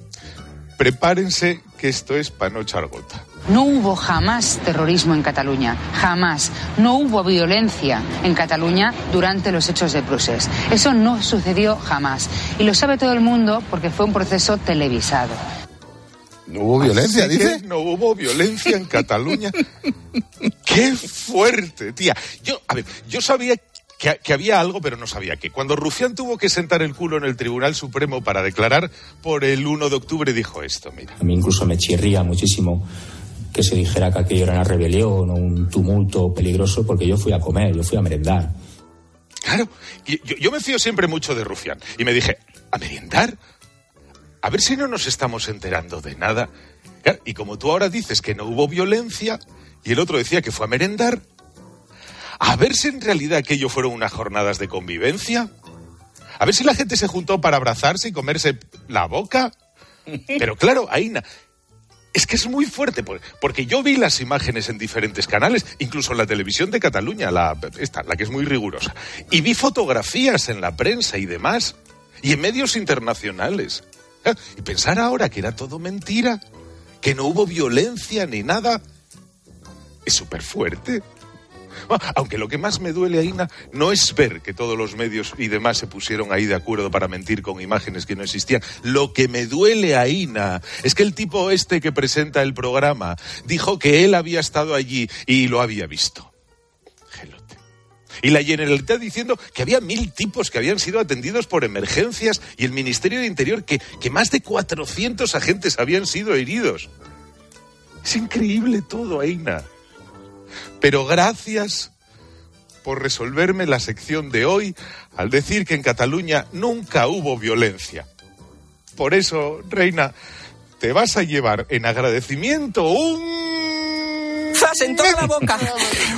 Prepárense que esto es para no echar gota. No hubo jamás terrorismo en Cataluña, jamás. No hubo violencia en Cataluña durante los hechos de Prusés. Eso no sucedió jamás. Y lo sabe todo el mundo porque fue un proceso televisado. ¿No hubo violencia, Así que dice? No hubo violencia en Cataluña. (laughs) ¡Qué fuerte, tía! Yo, a ver, yo sabía que, que había algo, pero no sabía qué. Cuando Rufián tuvo que sentar el culo en el Tribunal Supremo para declarar por el 1 de octubre, dijo esto, mira. A mí incluso me chirría muchísimo que se dijera que aquello era una rebelión o un tumulto peligroso, porque yo fui a comer, yo fui a merendar. Claro, yo, yo me fío siempre mucho de Rufián. Y me dije, ¿a merendar? A ver si no nos estamos enterando de nada. Claro, y como tú ahora dices que no hubo violencia y el otro decía que fue a merendar, a ver si en realidad aquello fueron unas jornadas de convivencia. A ver si la gente se juntó para abrazarse y comerse la boca. Pero claro, Aina, es que es muy fuerte, por- porque yo vi las imágenes en diferentes canales, incluso en la televisión de Cataluña, la, esta, la que es muy rigurosa, y vi fotografías en la prensa y demás, y en medios internacionales. Ah, Y pensar ahora que era todo mentira, que no hubo violencia ni nada, es súper fuerte. Ah, Aunque lo que más me duele, Aina, no es ver que todos los medios y demás se pusieron ahí de acuerdo para mentir con imágenes que no existían. Lo que me duele, Aina, es que el tipo este que presenta el programa dijo que él había estado allí y lo había visto. Gelote. Y la Generalitat diciendo que había mil tipos que habían sido atendidos por emergencias y el Ministerio de Interior que, que más de 400 agentes habían sido heridos. Es increíble todo, Aina. Pero gracias por resolverme la sección de hoy al decir que en Cataluña nunca hubo violencia. Por eso, Reina, te vas a llevar en agradecimiento un... ¡Zas en toda la boca!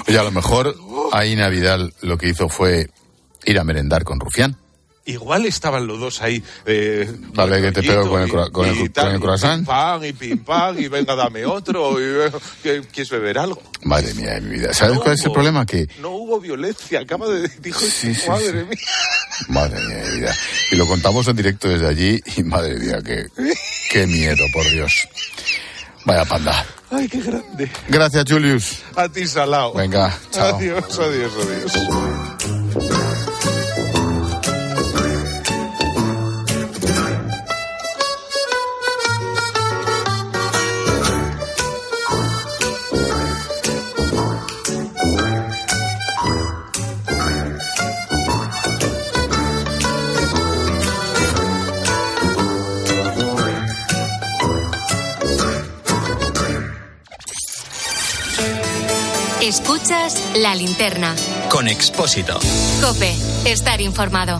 Oye, a lo mejor Aina Vidal lo que hizo fue ir a merendar con Rufián. Igual estaban los dos ahí. Eh, Vale, que te pego con el, con el, y con el y croissant. Pim pam, y pim pam, y venga, dame otro. Y, ¿que- ¿Quieres beber algo? Madre mía de mi vida. ¿Sabes No cuál es el hubo- problema? Que, No hubo violencia, acaba de... Dijo, Sí, sí, madre sí. mía. (laughs) madre mía de mi vida. Y lo contamos en directo desde allí y madre mía, qué, qué miedo, por Dios. Vaya panda. Ay, qué grande. Gracias, Julius. A ti, Salao. Venga, chao. Adiós, adiós, adiós. Escuchas la linterna. Con Expósito. Cope, estar informado.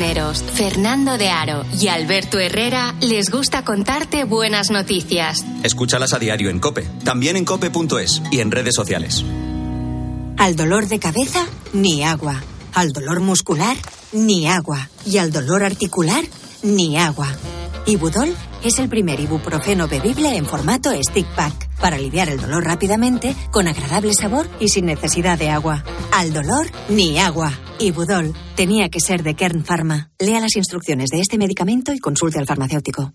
Cisneros, Fernando de Aro y Alberto Herrera les gusta contarte buenas noticias. Escúchalas a diario en Cope, también en cope.es y en redes sociales. Al dolor de cabeza, ni agua. Al dolor muscular, ni agua. Y al dolor articular, ni agua. Ibudol es el primer ibuprofeno bebible en formato stick pack para aliviar el dolor rápidamente, con agradable sabor y sin necesidad de agua. Al dolor, ni agua. Ibudol tenía que ser de Kern Pharma. Lea las instrucciones de este medicamento y consulte al farmacéutico.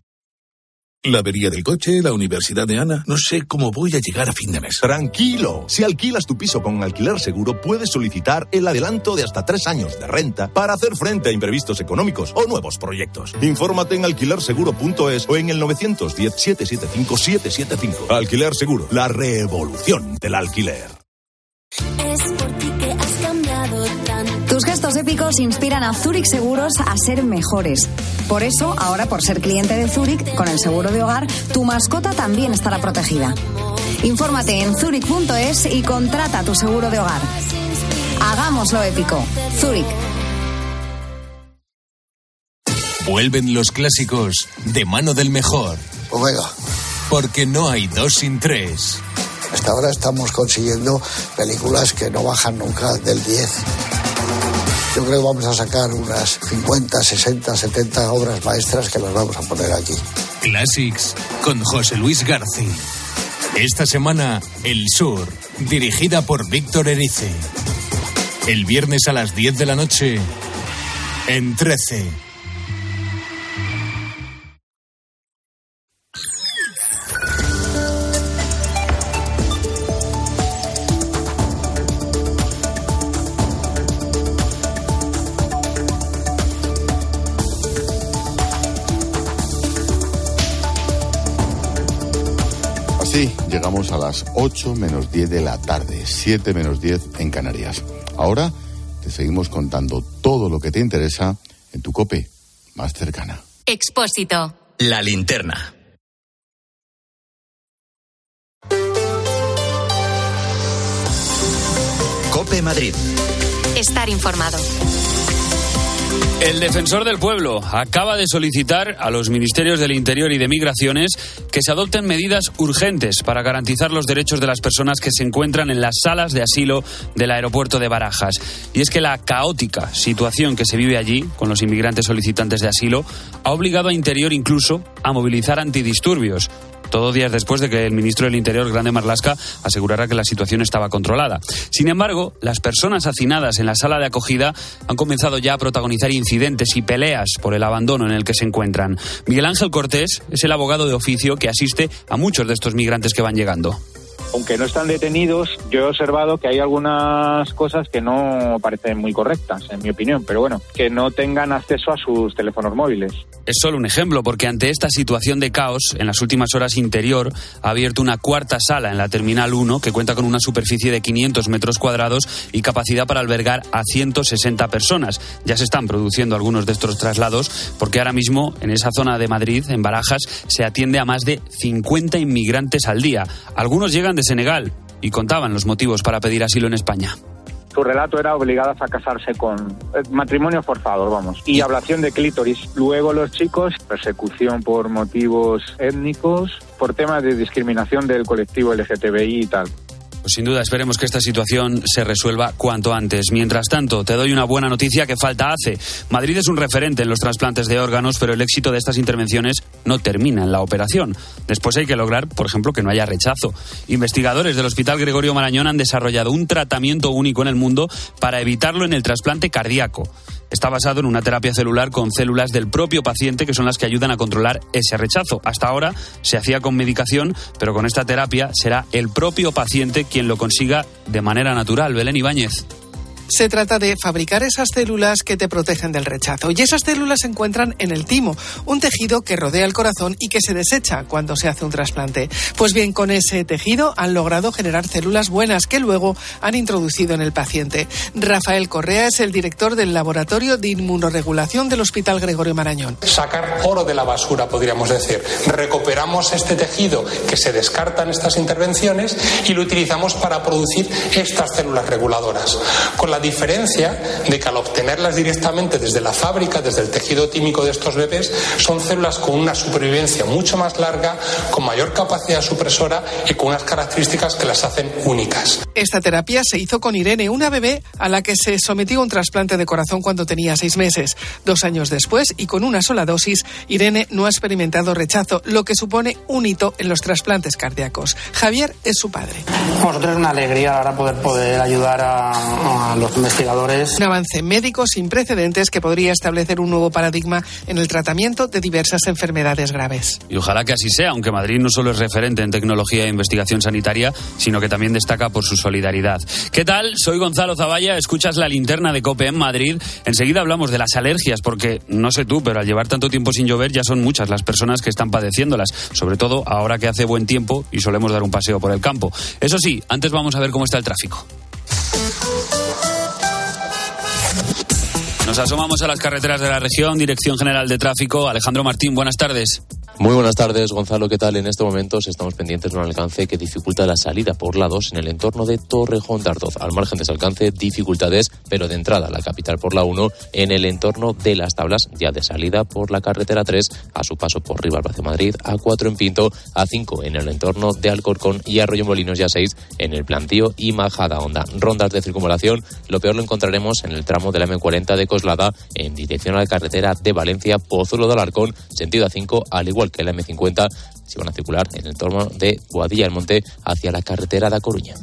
La avería del coche, la universidad de Ana. No sé cómo voy a llegar a fin de mes. Tranquilo, si alquilas tu piso con alquiler seguro, puedes solicitar el adelanto de hasta tres años de renta para hacer frente a imprevistos económicos o nuevos proyectos. Infórmate en alquilerseguro.es o en el 910-775-775. Alquiler Seguro, la revolución del alquiler. Es Tus gestos épicos inspiran a Zurich Seguros a ser mejores. Por eso, ahora por ser cliente de Zurich, con el seguro de hogar, tu mascota también estará protegida. Infórmate en zurich.es y contrata tu seguro de hogar. Hagámoslo épico. Zurich. Vuelven los clásicos de mano del mejor. Pues venga. Porque no hay dos sin tres. Hasta ahora estamos consiguiendo películas que no bajan nunca del 10. Yo creo que vamos a sacar unas 50, 60, 70 obras maestras que las vamos a poner aquí. Classics con José Luis García. Esta semana, El Sur, dirigida por Víctor Erice. El viernes a las 10 de la noche en 13. Llegamos a las 8 menos 10 de la tarde, 7 menos 10 en Canarias. Ahora te seguimos contando todo lo que te interesa en tu cope más cercana. Expósito. La linterna. Cope Madrid. Estar informado. El defensor del pueblo acaba de solicitar a los ministerios del Interior y de Migraciones que se adopten medidas urgentes para garantizar los derechos de las personas que se encuentran en las salas de asilo del aeropuerto de Barajas. Y es que la caótica situación que se vive allí con los inmigrantes solicitantes de asilo ha obligado a Interior incluso a movilizar antidisturbios. Todo días después de que el ministro del Interior, Grande Marlasca, asegurara que la situación estaba controlada. Sin embargo, las personas hacinadas en la sala de acogida han comenzado ya a protagonizar incidentes y peleas por el abandono en el que se encuentran. Miguel Ángel Cortés es el abogado de oficio que asiste a muchos de estos migrantes que van llegando. Aunque no están detenidos, yo he observado que hay algunas cosas que no parecen muy correctas, en mi opinión, pero bueno, que no tengan acceso a sus teléfonos móviles. Es solo un ejemplo, porque ante esta situación de caos, en las últimas horas Interior ha abierto una cuarta sala en la Terminal 1 que cuenta con una superficie de 500 metros cuadrados y capacidad para albergar a 160 personas. Ya se están produciendo algunos de estos traslados, porque ahora mismo en esa zona de Madrid, en Barajas, se atiende a más de 50 inmigrantes al día. Algunos llegan de Senegal y contaban los motivos para pedir asilo en España su relato era obligadas a casarse con eh, matrimonio forzado, vamos, y ablación de clítoris. Luego los chicos, persecución por motivos étnicos, por temas de discriminación del colectivo LGTBI y tal. Pues sin duda esperemos que esta situación se resuelva cuanto antes. Mientras tanto, te doy una buena noticia que falta hace. Madrid es un referente en los trasplantes de órganos, pero el éxito de estas intervenciones no termina en la operación. Después hay que lograr, por ejemplo, que no haya rechazo. Investigadores del Hospital Gregorio Marañón han desarrollado un tratamiento único en el mundo para evitarlo en el trasplante cardíaco. Está basado en una terapia celular con células del propio paciente que son las que ayudan a controlar ese rechazo. Hasta ahora se hacía con medicación, pero con esta terapia será el propio paciente quien lo consiga de manera natural. Belén Ibáñez. Se trata de fabricar esas células que te protegen del rechazo. Y esas células se encuentran en el timo, un tejido que rodea el corazón y que se desecha cuando se hace un trasplante. Pues bien, con ese tejido han logrado generar células buenas que luego han introducido en el paciente. Rafael Correa es el director del Laboratorio de Inmunoregulación del Hospital Gregorio Marañón. Sacar oro de la basura, podríamos decir. Recuperamos este tejido que se descarta en estas intervenciones y lo utilizamos para producir estas células reguladoras. Diferencia de que al obtenerlas directamente desde la fábrica, desde el tejido tímico de estos bebés, son células con una supervivencia mucho más larga, con mayor capacidad supresora y con unas características que las hacen únicas. Esta terapia se hizo con Irene, una bebé a la que se sometió a un trasplante de corazón cuando tenía seis meses. Dos años después, y con una sola dosis, Irene no ha experimentado rechazo, lo que supone un hito en los trasplantes cardíacos. Javier es su padre. Para nosotros es una alegría ahora poder, poder ayudar a, a los investigadores. Un avance médico sin precedentes que podría establecer un nuevo paradigma en el tratamiento de diversas enfermedades graves. Y ojalá que así sea, aunque Madrid no solo es referente en tecnología e investigación sanitaria, sino que también destaca por su solidaridad. ¿Qué tal? Soy Gonzalo Zavalla, escuchas la linterna de Cope en Madrid. Enseguida hablamos de las alergias, porque no sé tú, pero al llevar tanto tiempo sin llover ya son muchas las personas que están padeciéndolas, sobre todo ahora que hace buen tiempo y solemos dar un paseo por el campo. Eso sí, antes vamos a ver cómo está el tráfico. Nos asomamos a las carreteras de la región, Dirección General de Tráfico. Alejandro Martín, buenas tardes. Muy buenas tardes, Gonzalo. ¿Qué tal? En este momento estamos pendientes de un alcance que dificulta la salida por la 2 en el entorno de Torrejón de Ardoz. Al margen de ese alcance, dificultades, pero de entrada a la capital por la 1 en el entorno de las tablas, ya de salida por la carretera 3 a su paso por Rivalba hacia Madrid, a 4 en Pinto, a 5 en el entorno de Alcorcón y Arroyo Molinos y a 6 en el Plantío y Majada Honda. Rondas de circunvalación, lo peor lo encontraremos en el tramo de la M40 de Coslada en dirección a la carretera de Valencia, Pozuelo de Alarcón, sentido A5, al igual que la M50, si van a circular en el entorno de Boadilla del Monte hacia la carretera de A Coruña.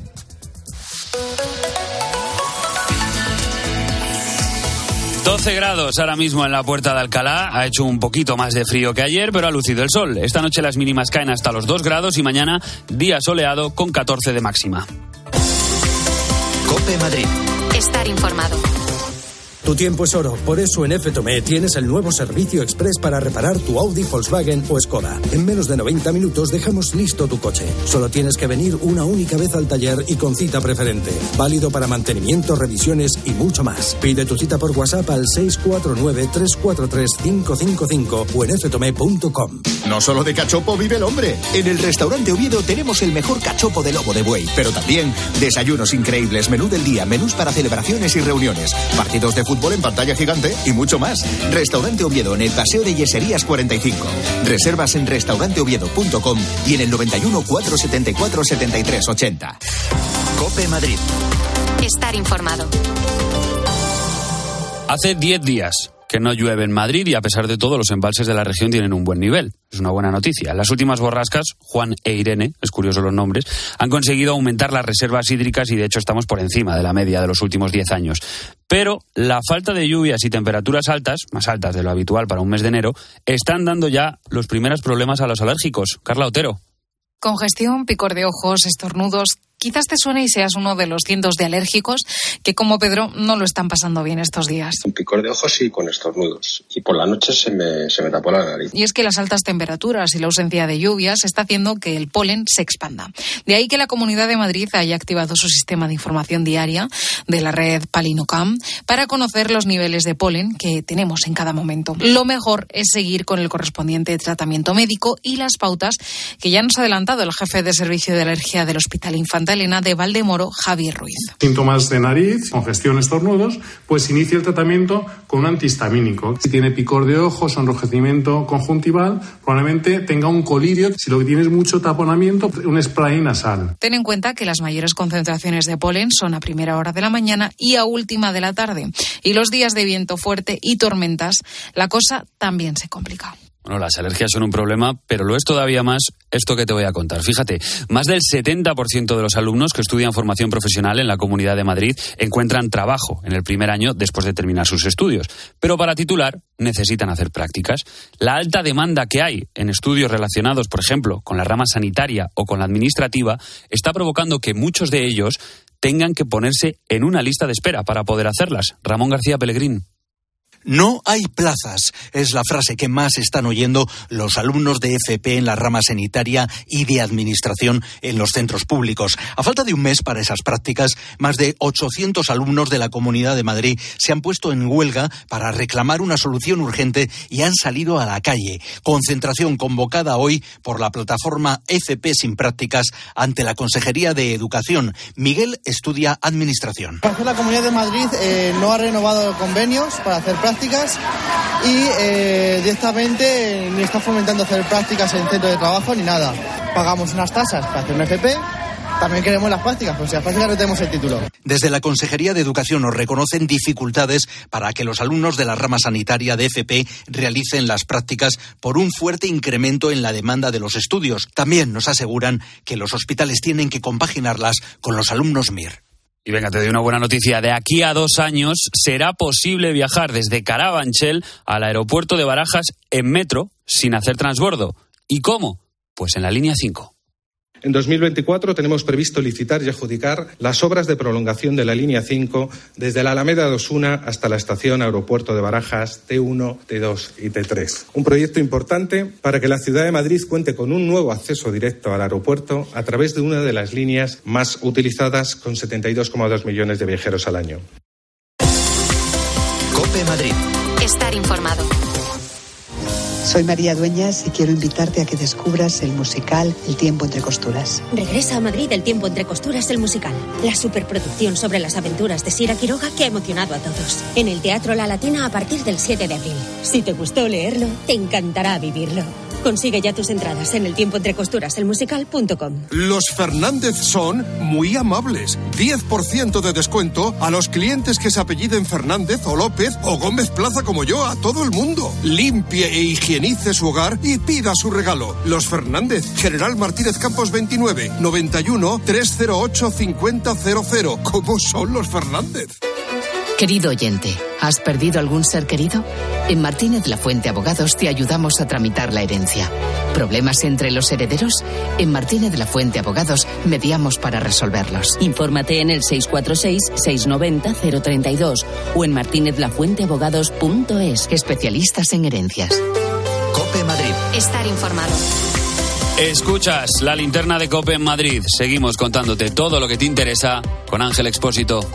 12 grados ahora mismo en la puerta de Alcalá. Ha hecho un poquito más de frío que ayer, pero ha lucido el sol. Esta noche las mínimas caen hasta los 2 grados y mañana día soleado con 14 de máxima. Cope Madrid. Estar informado. Tu tiempo es oro, por eso en FTOME tienes el nuevo servicio express para reparar tu Audi, Volkswagen o Skoda. En menos de 90 minutos dejamos listo tu coche. Solo tienes que venir una única vez al taller y con cita preferente. Válido para mantenimiento, revisiones y mucho más. Pide tu cita por WhatsApp al 649-343-555 o en ftome.com. No solo de cachopo vive el hombre. En el restaurante Oviedo tenemos el mejor cachopo de lobo de buey, pero también desayunos increíbles, menú del día, menús para celebraciones y reuniones, partidos de fútbol en pantalla gigante y mucho más. Restaurante Oviedo en el Paseo de Yeserías 45. Reservas en restauranteoviedo.com y en el 91 474 73 80. Cope Madrid. Estar informado. Hace 10 días que no llueve en Madrid y a pesar de todo los embalses de la región tienen un buen nivel. Es una buena noticia. Las últimas borrascas, Juan e Irene, es curioso los nombres, han conseguido aumentar las reservas hídricas y de hecho estamos por encima de la media de los últimos 10 años. Pero la falta de lluvias y temperaturas altas, más altas de lo habitual para un mes de enero, están dando ya los primeros problemas a los alérgicos. Carla Otero. Congestión, picor de ojos, estornudos. Quizás te suene y seas uno de los cientos de alérgicos que, como Pedro, no lo están pasando bien estos días. Un picor de ojos y con estornudos. Y por la noche se me, se me tapó la nariz. Y es que las altas temperaturas y la ausencia de lluvias está haciendo que el polen se expanda. De ahí que la Comunidad de Madrid haya activado su sistema de información diaria de la red Palinocam para conocer los niveles de polen que tenemos en cada momento. Lo mejor es seguir con el correspondiente tratamiento médico y las pautas que ya nos ha adelantado el jefe de servicio de alergia del Hospital Infanta Elena de Valdemoro, Javier Ruiz. Síntomas de nariz, congestión, estornudos, pues inicia el tratamiento con un antihistamínico. Si tiene picor de ojos, enrojecimiento conjuntival, probablemente tenga un colirio. Si lo que tiene es mucho taponamiento, un spray nasal. Ten en cuenta que las mayores concentraciones de polen son a primera hora de la mañana y a última de la tarde. Y los días de viento fuerte y tormentas, la cosa también se complica. Bueno, las alergias son un problema, pero lo es todavía más esto que te voy a contar. Fíjate, más del 70% de los alumnos que estudian formación profesional en la Comunidad de Madrid encuentran trabajo en el primer año después de terminar sus estudios. Pero para titular necesitan hacer prácticas. La alta demanda que hay en estudios relacionados, por ejemplo, con la rama sanitaria o con la administrativa, está provocando que muchos de ellos tengan que ponerse en una lista de espera para poder hacerlas. Ramón García Pellegrín. No hay plazas, es la frase que más están oyendo los alumnos de FP en la rama sanitaria y de administración en los centros públicos. A falta de un mes para esas prácticas, más de 800 alumnos de la Comunidad de Madrid se han puesto en huelga para reclamar una solución urgente y han salido a la calle. Concentración convocada hoy por la plataforma FP sin prácticas ante la Consejería de Educación. Miguel estudia administración. La Comunidad de Madrid eh, no ha renovado convenios para hacer prácticas prácticas y eh, directamente ni está fomentando hacer prácticas en centro de trabajo ni nada. Pagamos unas tasas para hacer un FP. También queremos las prácticas, pues si las prácticas no tenemos el título. Desde la Consejería de Educación nos reconocen dificultades para que los alumnos de la rama sanitaria de FP realicen las prácticas por un fuerte incremento en la demanda de los estudios. También nos aseguran que los hospitales tienen que compaginarlas con los alumnos MIR. Y venga, te doy una buena noticia. De aquí a dos años será posible viajar desde Carabanchel al aeropuerto de Barajas en metro sin hacer transbordo. ¿Y cómo? Pues en la línea 5. En 2024 tenemos previsto licitar y adjudicar las obras de prolongación de la línea 5 desde la Alameda de Osuna hasta la estación Aeropuerto de Barajas T1, T2 y T3. Un proyecto importante para que la ciudad de Madrid cuente con un nuevo acceso directo al aeropuerto a través de una de las líneas más utilizadas con 72,2 millones de viajeros al año. Cope Madrid. Estar informado. Soy María Dueñas y quiero invitarte a que descubras el musical El tiempo entre costuras. Regresa a Madrid El tiempo entre costuras, el musical. La superproducción sobre las aventuras de Sira Quiroga que ha emocionado a todos. En el Teatro La Latina a partir del 7 de abril. Si te gustó leerlo, te encantará vivirlo. Consigue ya tus entradas en el tiempo entre costuras, el musical.com. Los Fernández son muy amables. 10% de descuento a los clientes que se apelliden Fernández o López o Gómez Plaza como yo, a todo el mundo. Limpie e higienice su hogar y pida su regalo. Los Fernández, General Martínez Campos 29, 91 308 5000. ¿Cómo son los Fernández? Querido oyente, ¿has perdido algún ser querido? En Martínez La Fuente Abogados te ayudamos a tramitar la herencia. ¿Problemas entre los herederos? En Martínez La Fuente Abogados mediamos para resolverlos. Infórmate en el 646-690-032 o en martinezlafuenteabogados.es. Especialistas en herencias. Cope Madrid. Estar informado. Escuchas la linterna de Cope en Madrid. Seguimos contándote todo lo que te interesa con Ángel Expósito.